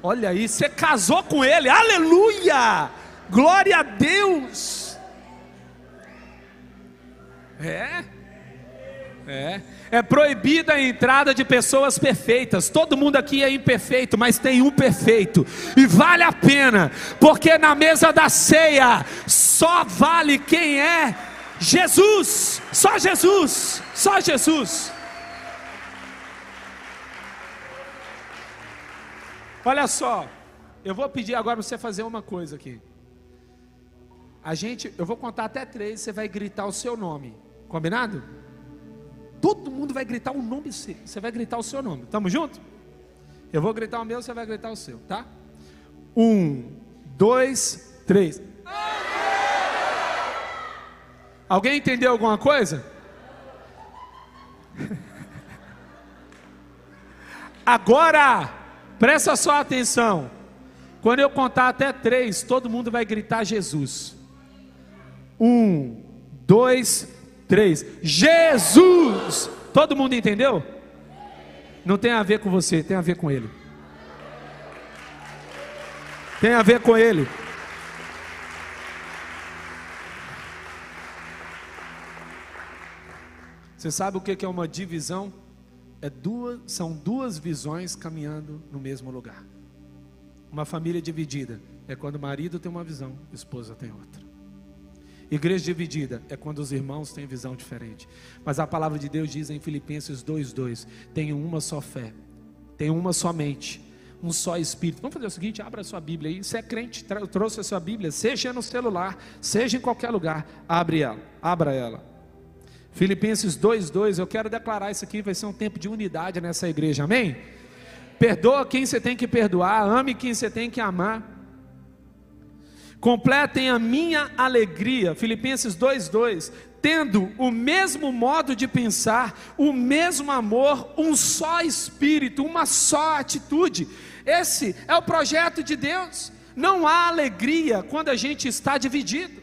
[SPEAKER 1] olha aí, você casou com ele, aleluia! Glória a Deus! É? É. É proibida a entrada de pessoas perfeitas. Todo mundo aqui é imperfeito, mas tem um perfeito. E vale a pena, porque na mesa da ceia só vale quem é Jesus. Só Jesus. Só Jesus. Olha só, eu vou pedir agora você fazer uma coisa aqui. A gente, eu vou contar até três, você vai gritar o seu nome. Combinado? Todo mundo vai gritar o nome seu. Você vai gritar o seu nome. Tamo junto? Eu vou gritar o meu, você vai gritar o seu, tá? Um, dois, três. Alguém entendeu alguma coisa? <laughs> Agora, presta só atenção. Quando eu contar até três, todo mundo vai gritar Jesus. Um, dois, três. Jesus! Todo mundo entendeu? Não tem a ver com você, tem a ver com Ele. Tem a ver com Ele. Você sabe o que é uma divisão? É duas, são duas visões caminhando no mesmo lugar. Uma família dividida é quando o marido tem uma visão, a esposa tem outra. Igreja dividida é quando os irmãos têm visão diferente. Mas a palavra de Deus diz em Filipenses 2:2, tenham uma só fé, tenham uma só mente, um só espírito. Vamos fazer o seguinte, abra a sua Bíblia aí. Você é crente, trouxe a sua Bíblia, seja no celular, seja em qualquer lugar, abre ela, abra ela. Filipenses 2:2, eu quero declarar isso aqui, vai ser um tempo de unidade nessa igreja. Amém? Perdoa quem você tem que perdoar, ame quem você tem que amar. Completem a minha alegria. Filipenses 2:2, tendo o mesmo modo de pensar, o mesmo amor, um só espírito, uma só atitude. Esse é o projeto de Deus. Não há alegria quando a gente está dividido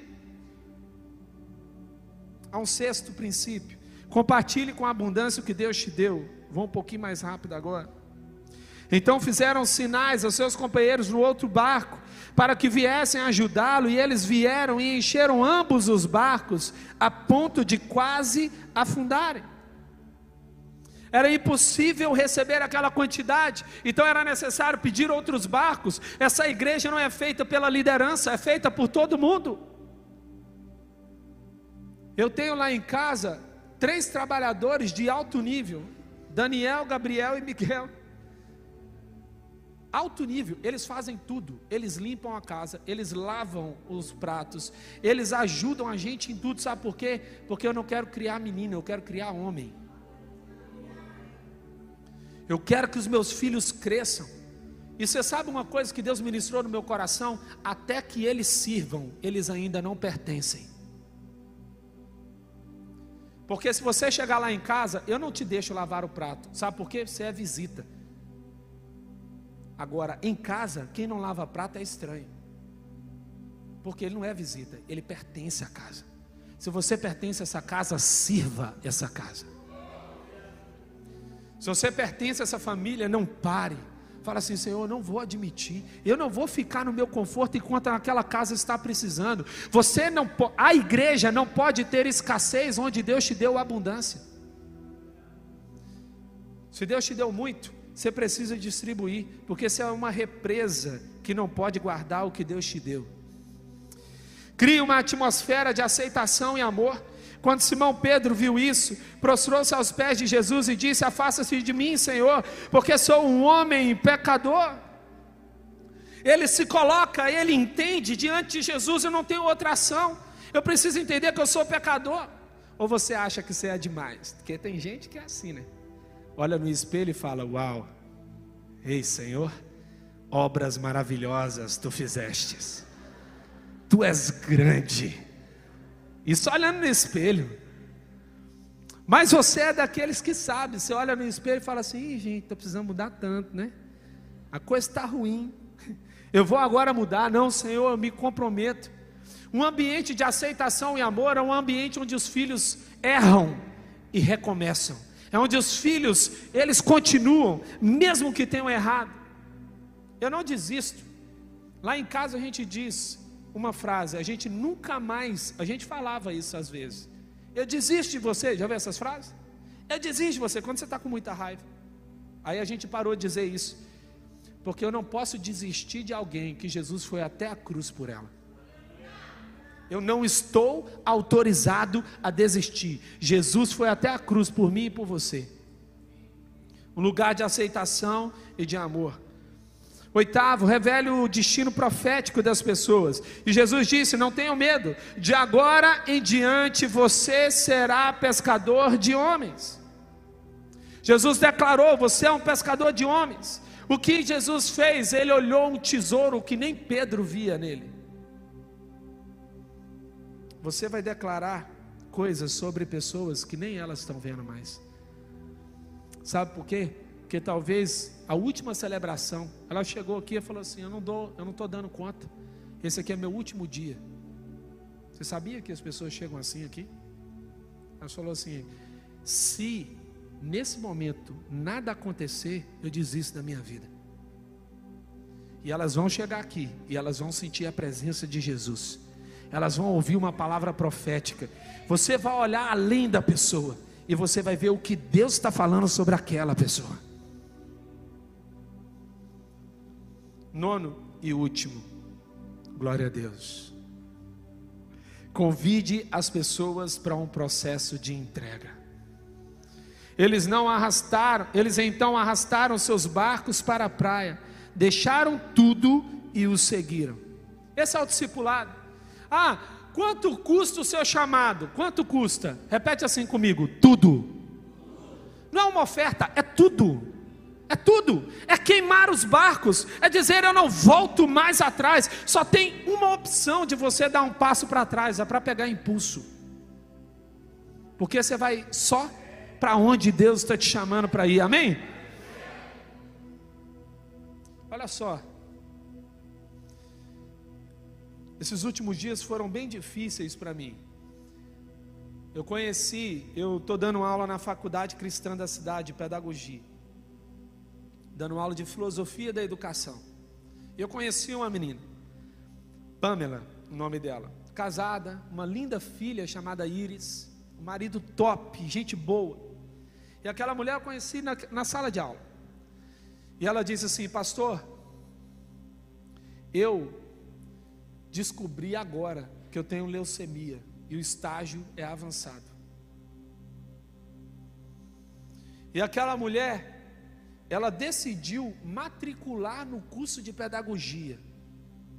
[SPEAKER 1] a um sexto princípio. Compartilhe com a abundância o que Deus te deu. Vou um pouquinho mais rápido agora. Então fizeram sinais aos seus companheiros no outro barco, para que viessem ajudá-lo, e eles vieram e encheram ambos os barcos, a ponto de quase afundarem. Era impossível receber aquela quantidade, então era necessário pedir outros barcos. Essa igreja não é feita pela liderança, é feita por todo mundo. Eu tenho lá em casa três trabalhadores de alto nível: Daniel, Gabriel e Miguel. Alto nível, eles fazem tudo. Eles limpam a casa, eles lavam os pratos, eles ajudam a gente em tudo. Sabe por quê? Porque eu não quero criar menino, eu quero criar homem. Eu quero que os meus filhos cresçam. E você sabe uma coisa que Deus ministrou no meu coração? Até que eles sirvam, eles ainda não pertencem. Porque se você chegar lá em casa, eu não te deixo lavar o prato. Sabe por quê? Você é visita. Agora, em casa, quem não lava prato é estranho. Porque ele não é visita, ele pertence à casa. Se você pertence a essa casa, sirva essa casa. Se você pertence a essa família, não pare. Fala assim, Senhor, eu não vou admitir, eu não vou ficar no meu conforto enquanto aquela casa está precisando. Você não, a igreja não pode ter escassez onde Deus te deu abundância. Se Deus te deu muito, você precisa distribuir, porque você é uma represa que não pode guardar o que Deus te deu. Cria uma atmosfera de aceitação e amor. Quando Simão Pedro viu isso, prostrou-se aos pés de Jesus e disse: Afasta-se de mim, Senhor, porque sou um homem pecador. Ele se coloca, ele entende diante de Jesus: Eu não tenho outra ação, eu preciso entender que eu sou pecador. Ou você acha que você é demais? Porque tem gente que é assim, né? Olha no espelho e fala: Uau, ei Senhor, obras maravilhosas tu fizestes, tu és grande isso olhando no espelho. Mas você é daqueles que sabe. Você olha no espelho e fala assim: Ih, gente, estou precisando mudar tanto, né? A coisa está ruim. <laughs> Eu vou agora mudar. Não, Senhor, eu me comprometo. Um ambiente de aceitação e amor é um ambiente onde os filhos erram e recomeçam. É onde os filhos, eles continuam, mesmo que tenham errado. Eu não desisto. Lá em casa a gente diz: uma frase, a gente nunca mais, a gente falava isso às vezes. Eu desisto de você, já viu essas frases? Eu desisto de você quando você está com muita raiva. Aí a gente parou de dizer isso, porque eu não posso desistir de alguém que Jesus foi até a cruz por ela. Eu não estou autorizado a desistir. Jesus foi até a cruz por mim e por você. Um lugar de aceitação e de amor. Oitavo, revele o destino profético das pessoas. E Jesus disse: Não tenham medo, de agora em diante você será pescador de homens. Jesus declarou: Você é um pescador de homens. O que Jesus fez? Ele olhou um tesouro que nem Pedro via nele. Você vai declarar coisas sobre pessoas que nem elas estão vendo mais. Sabe por quê? Porque talvez a última celebração, ela chegou aqui e falou assim: Eu não dou, eu não estou dando conta. Esse aqui é meu último dia. Você sabia que as pessoas chegam assim aqui? Ela falou assim: Se nesse momento nada acontecer, eu desisto da minha vida. E elas vão chegar aqui e elas vão sentir a presença de Jesus. Elas vão ouvir uma palavra profética. Você vai olhar além da pessoa e você vai ver o que Deus está falando sobre aquela pessoa. Nono e último, glória a Deus. Convide as pessoas para um processo de entrega. Eles não arrastaram, eles então arrastaram seus barcos para a praia, deixaram tudo e os seguiram. Esse é o discipulado. Ah, quanto custa o seu chamado? Quanto custa? Repete assim comigo: tudo. Não é uma oferta, é tudo. É tudo, é queimar os barcos, é dizer eu não volto mais atrás. Só tem uma opção de você dar um passo para trás, é para pegar impulso, porque você vai só para onde Deus está te chamando para ir, amém? Olha só, esses últimos dias foram bem difíceis para mim. Eu conheci, eu estou dando aula na Faculdade Cristã da Cidade, Pedagogia, dando aula de filosofia da educação. Eu conheci uma menina, Pamela, o nome dela, casada, uma linda filha chamada Iris, um marido top, gente boa. E aquela mulher eu conheci na, na sala de aula. E ela disse assim: Pastor, eu descobri agora que eu tenho leucemia e o estágio é avançado. E aquela mulher, ela decidiu matricular no curso de pedagogia,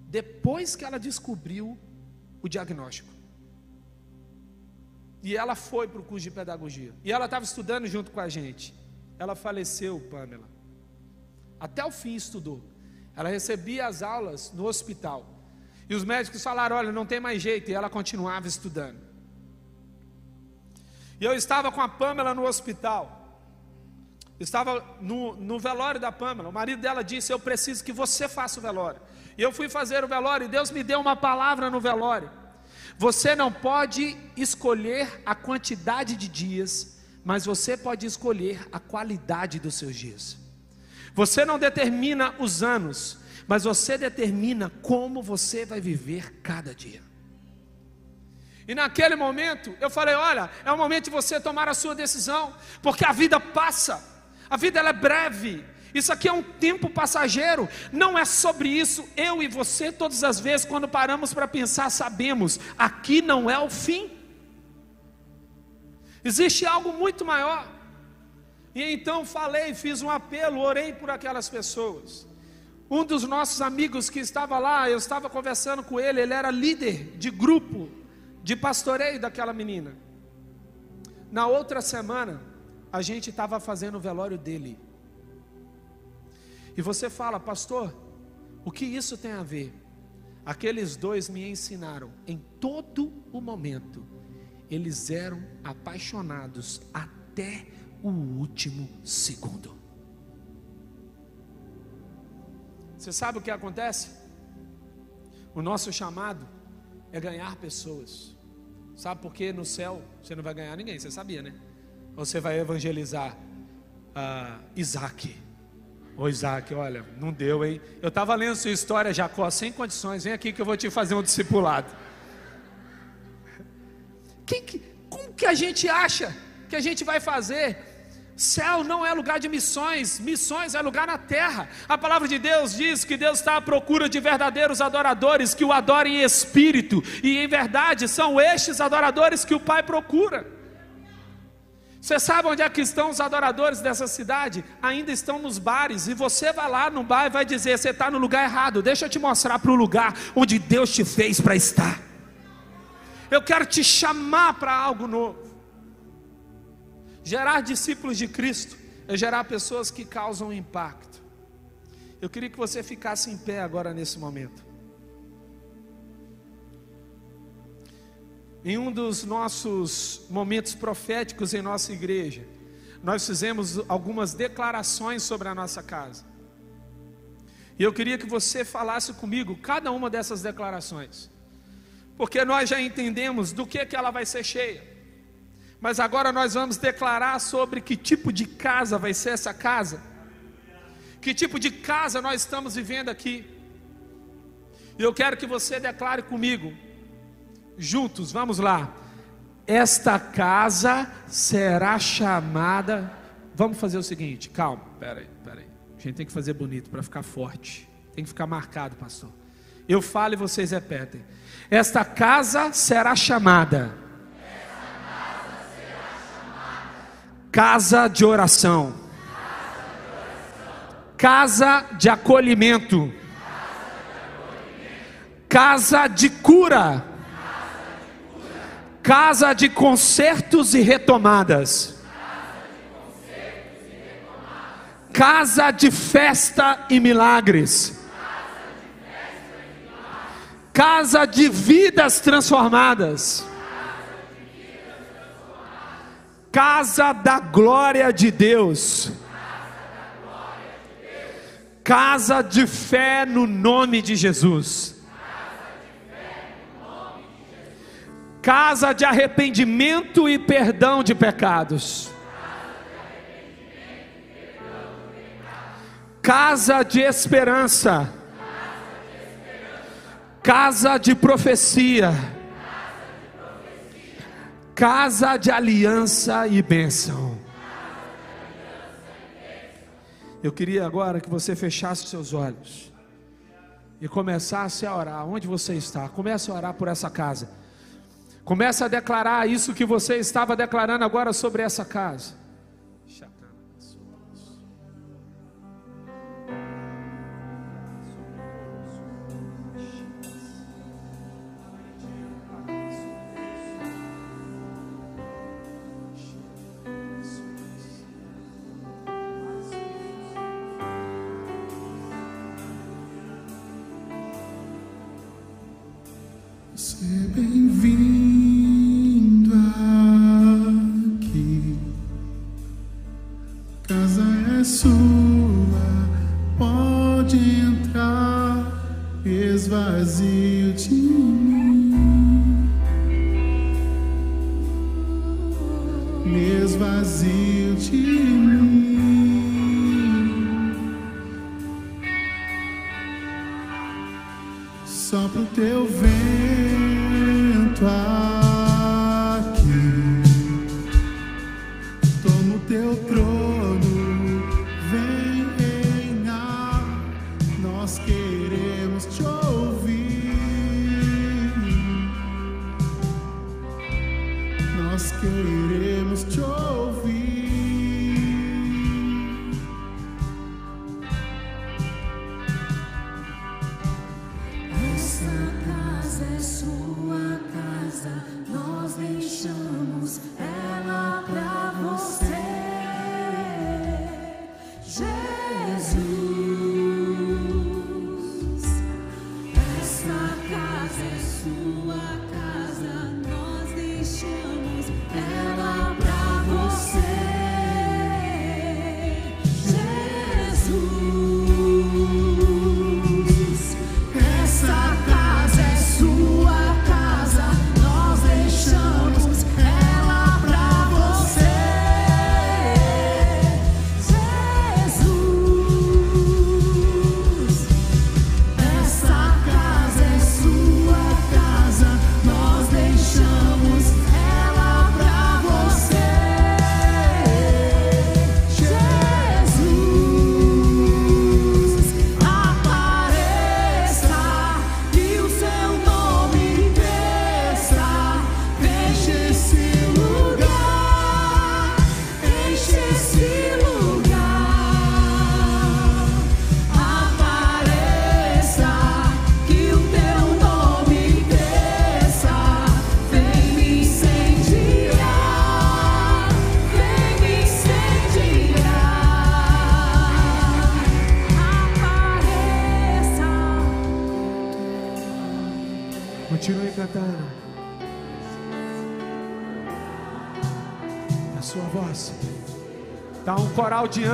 [SPEAKER 1] depois que ela descobriu o diagnóstico. E ela foi para o curso de pedagogia. E ela estava estudando junto com a gente. Ela faleceu, Pamela. Até o fim estudou. Ela recebia as aulas no hospital. E os médicos falaram: olha, não tem mais jeito. E ela continuava estudando. E eu estava com a Pamela no hospital. estava no, no velório da Pamela. O marido dela disse: Eu preciso que você faça o velório. E eu fui fazer o velório. E Deus me deu uma palavra no velório. Você não pode escolher a quantidade de dias, mas você pode escolher a qualidade dos seus dias. Você não determina os anos, mas você determina como você vai viver cada dia. E naquele momento eu falei: olha, é o momento de você tomar a sua decisão, porque a vida passa, a vida ela é breve, isso aqui é um tempo passageiro, não é sobre isso. Eu e você, todas as vezes, quando paramos para pensar, sabemos: aqui não é o fim, existe algo muito maior. E então falei, fiz um apelo, orei por aquelas pessoas. Um dos nossos amigos que estava lá, eu estava conversando com ele, ele era líder de grupo de pastoreio daquela menina. Na outra semana, a gente estava fazendo o velório dele. E você fala, pastor, o que isso tem a ver? Aqueles dois me ensinaram em todo o momento, eles eram apaixonados até o último segundo. Você sabe o que acontece? O nosso chamado é ganhar pessoas. Sabe por que no céu você não vai ganhar ninguém? Você sabia, né? Você vai evangelizar uh, Isaac. Ô Isaac, olha, não deu, hein? Eu estava lendo sua história, Jacó, sem condições. Vem aqui que eu vou te fazer um discipulado. Que, como que a gente acha que a gente vai fazer? Céu não é lugar de missões, missões é lugar na terra. A palavra de Deus diz que Deus está à procura de verdadeiros adoradores que o adorem em espírito, e em verdade são estes adoradores que o Pai procura. Você sabe onde é que estão os adoradores dessa cidade? Ainda estão nos bares, e você vai lá no bar e vai dizer: Você está no lugar errado, deixa eu te mostrar para o lugar onde Deus te fez para estar. Eu quero te chamar para algo novo. Gerar discípulos de Cristo é gerar pessoas que causam impacto. Eu queria que você ficasse em pé agora nesse momento. Em um dos nossos momentos proféticos em nossa igreja, nós fizemos algumas declarações sobre a nossa casa. E eu queria que você falasse comigo cada uma dessas declarações. Porque nós já entendemos do que que ela vai ser cheia. Mas agora nós vamos declarar sobre que tipo de casa vai ser essa casa. Que tipo de casa nós estamos vivendo aqui. E eu quero que você declare comigo juntos, vamos lá. Esta casa será chamada. Vamos fazer o seguinte, calma, peraí, peraí. A gente tem que fazer bonito para ficar forte. Tem que ficar marcado, pastor. Eu falo e vocês repetem. Esta casa será chamada. Casa de oração. Casa de acolhimento. Casa de cura casa de concertos e retomadas. Casa de festa e milagres. Casa de vidas transformadas. Casa da glória de Deus. Casa de fé no nome de Jesus. casa de arrependimento e perdão de pecados. Casa de esperança. Casa de profecia. Casa de aliança e bênção. Eu queria agora que você fechasse seus olhos e começasse a orar. Onde você está? Comece a orar por essa casa. Comece a declarar isso que você estava declarando agora sobre essa casa.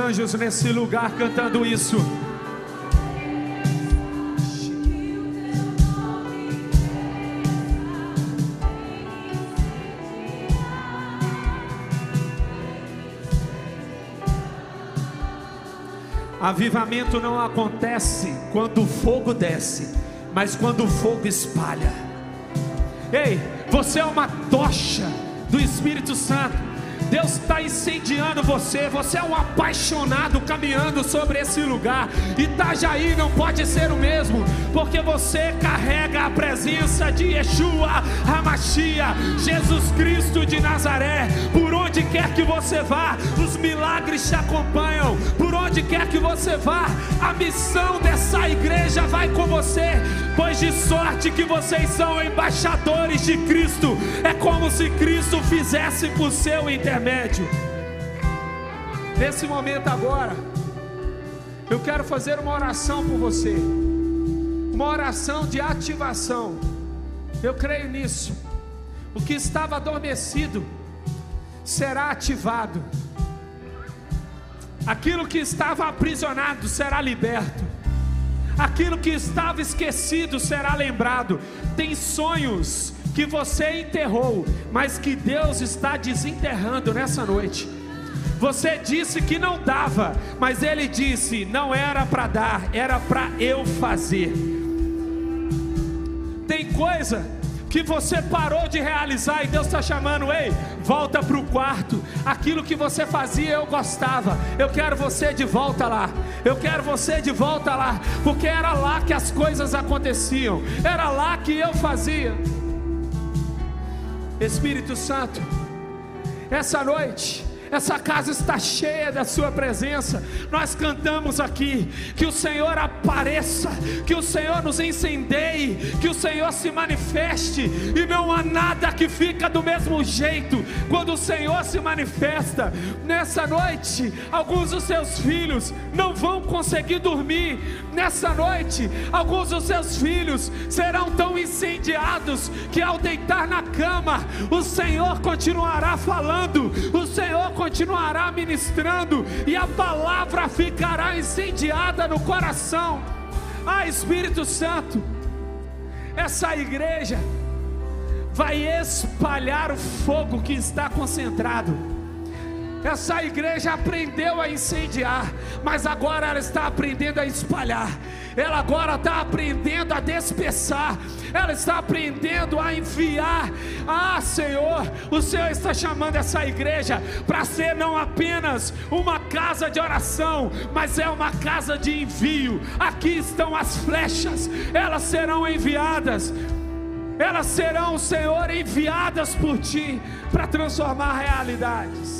[SPEAKER 1] Anjos nesse lugar cantando isso. Avivamento não acontece quando o fogo desce, mas quando o fogo espalha. Ei, você é uma tocha do Espírito Santo. Deus está incendiando você. Você é um apaixonado caminhando sobre esse lugar. Itajaí não pode ser o mesmo, porque você carrega a presença de Yeshua, Hamashia, Jesus Cristo de Nazaré. Por onde quer que você vá, os milagres te acompanham. Por onde quer que você vá, a missão dessa igreja vai com você. Pois de sorte que vocês são embaixadores de Cristo. É como se Cristo fizesse por seu intermédio. Nesse momento agora, eu quero fazer uma oração por você, uma oração de ativação. Eu creio nisso. O que estava adormecido será ativado. Aquilo que estava aprisionado será liberto. Aquilo que estava esquecido será lembrado. Tem sonhos que você enterrou, mas que Deus está desenterrando nessa noite. Você disse que não dava, mas Ele disse: não era para dar, era para eu fazer. Tem coisa que você parou de realizar e Deus está chamando, ei, volta para o quarto. Aquilo que você fazia eu gostava. Eu quero você de volta lá. Eu quero você de volta lá, porque era lá que as coisas aconteciam. Era lá que eu fazia. Espírito Santo, essa noite essa casa está cheia da Sua presença. Nós cantamos aqui que o Senhor apareça, que o Senhor nos incendeie, que o Senhor se manifeste, e não há nada que fica do mesmo jeito quando o Senhor se manifesta. Nessa noite, alguns dos seus filhos não vão conseguir dormir. Nessa noite, alguns dos seus filhos serão tão incendiados que ao deitar na cama, o Senhor continuará falando, o Senhor continuará ministrando e a palavra ficará incendiada no coração. Ah, Espírito Santo, essa igreja vai espalhar o fogo que está concentrado essa igreja aprendeu a incendiar, mas agora ela está aprendendo a espalhar. Ela agora está aprendendo a despeçar. Ela está aprendendo a enviar. Ah, Senhor, o Senhor está chamando essa igreja para ser não apenas uma casa de oração, mas é uma casa de envio. Aqui estão as flechas, elas serão enviadas elas serão, Senhor, enviadas por Ti para transformar realidades.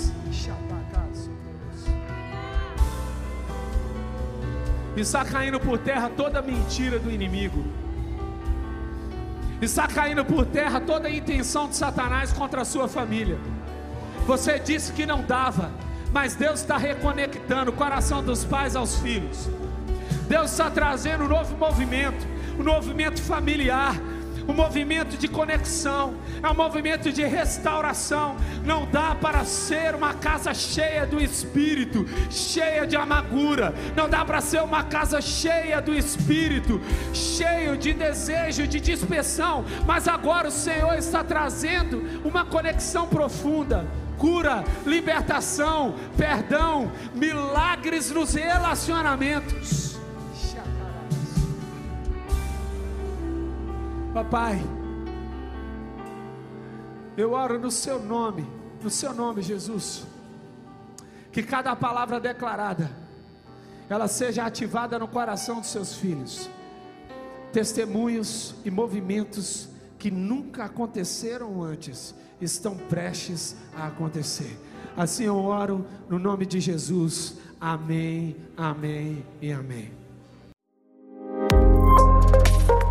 [SPEAKER 1] Está caindo por terra toda mentira do inimigo. Está caindo por terra toda a intenção de Satanás contra a sua família. Você disse que não dava, mas Deus está reconectando o coração dos pais aos filhos. Deus está trazendo um novo movimento, um movimento familiar, um movimento de conexão, é um movimento de restauração. Não dá para ser uma casa cheia do Espírito, cheia de amargura. Não dá para ser uma casa cheia do Espírito, cheio de desejo, de dispersão. Mas agora o Senhor está trazendo uma conexão profunda cura, libertação, perdão, milagres nos relacionamentos. Papai, eu oro no seu nome, no seu nome, Jesus, que cada palavra declarada, ela seja ativada no coração dos seus filhos, testemunhos e movimentos que nunca aconteceram antes, estão prestes a acontecer. Assim eu oro no nome de Jesus. Amém, amém e amém.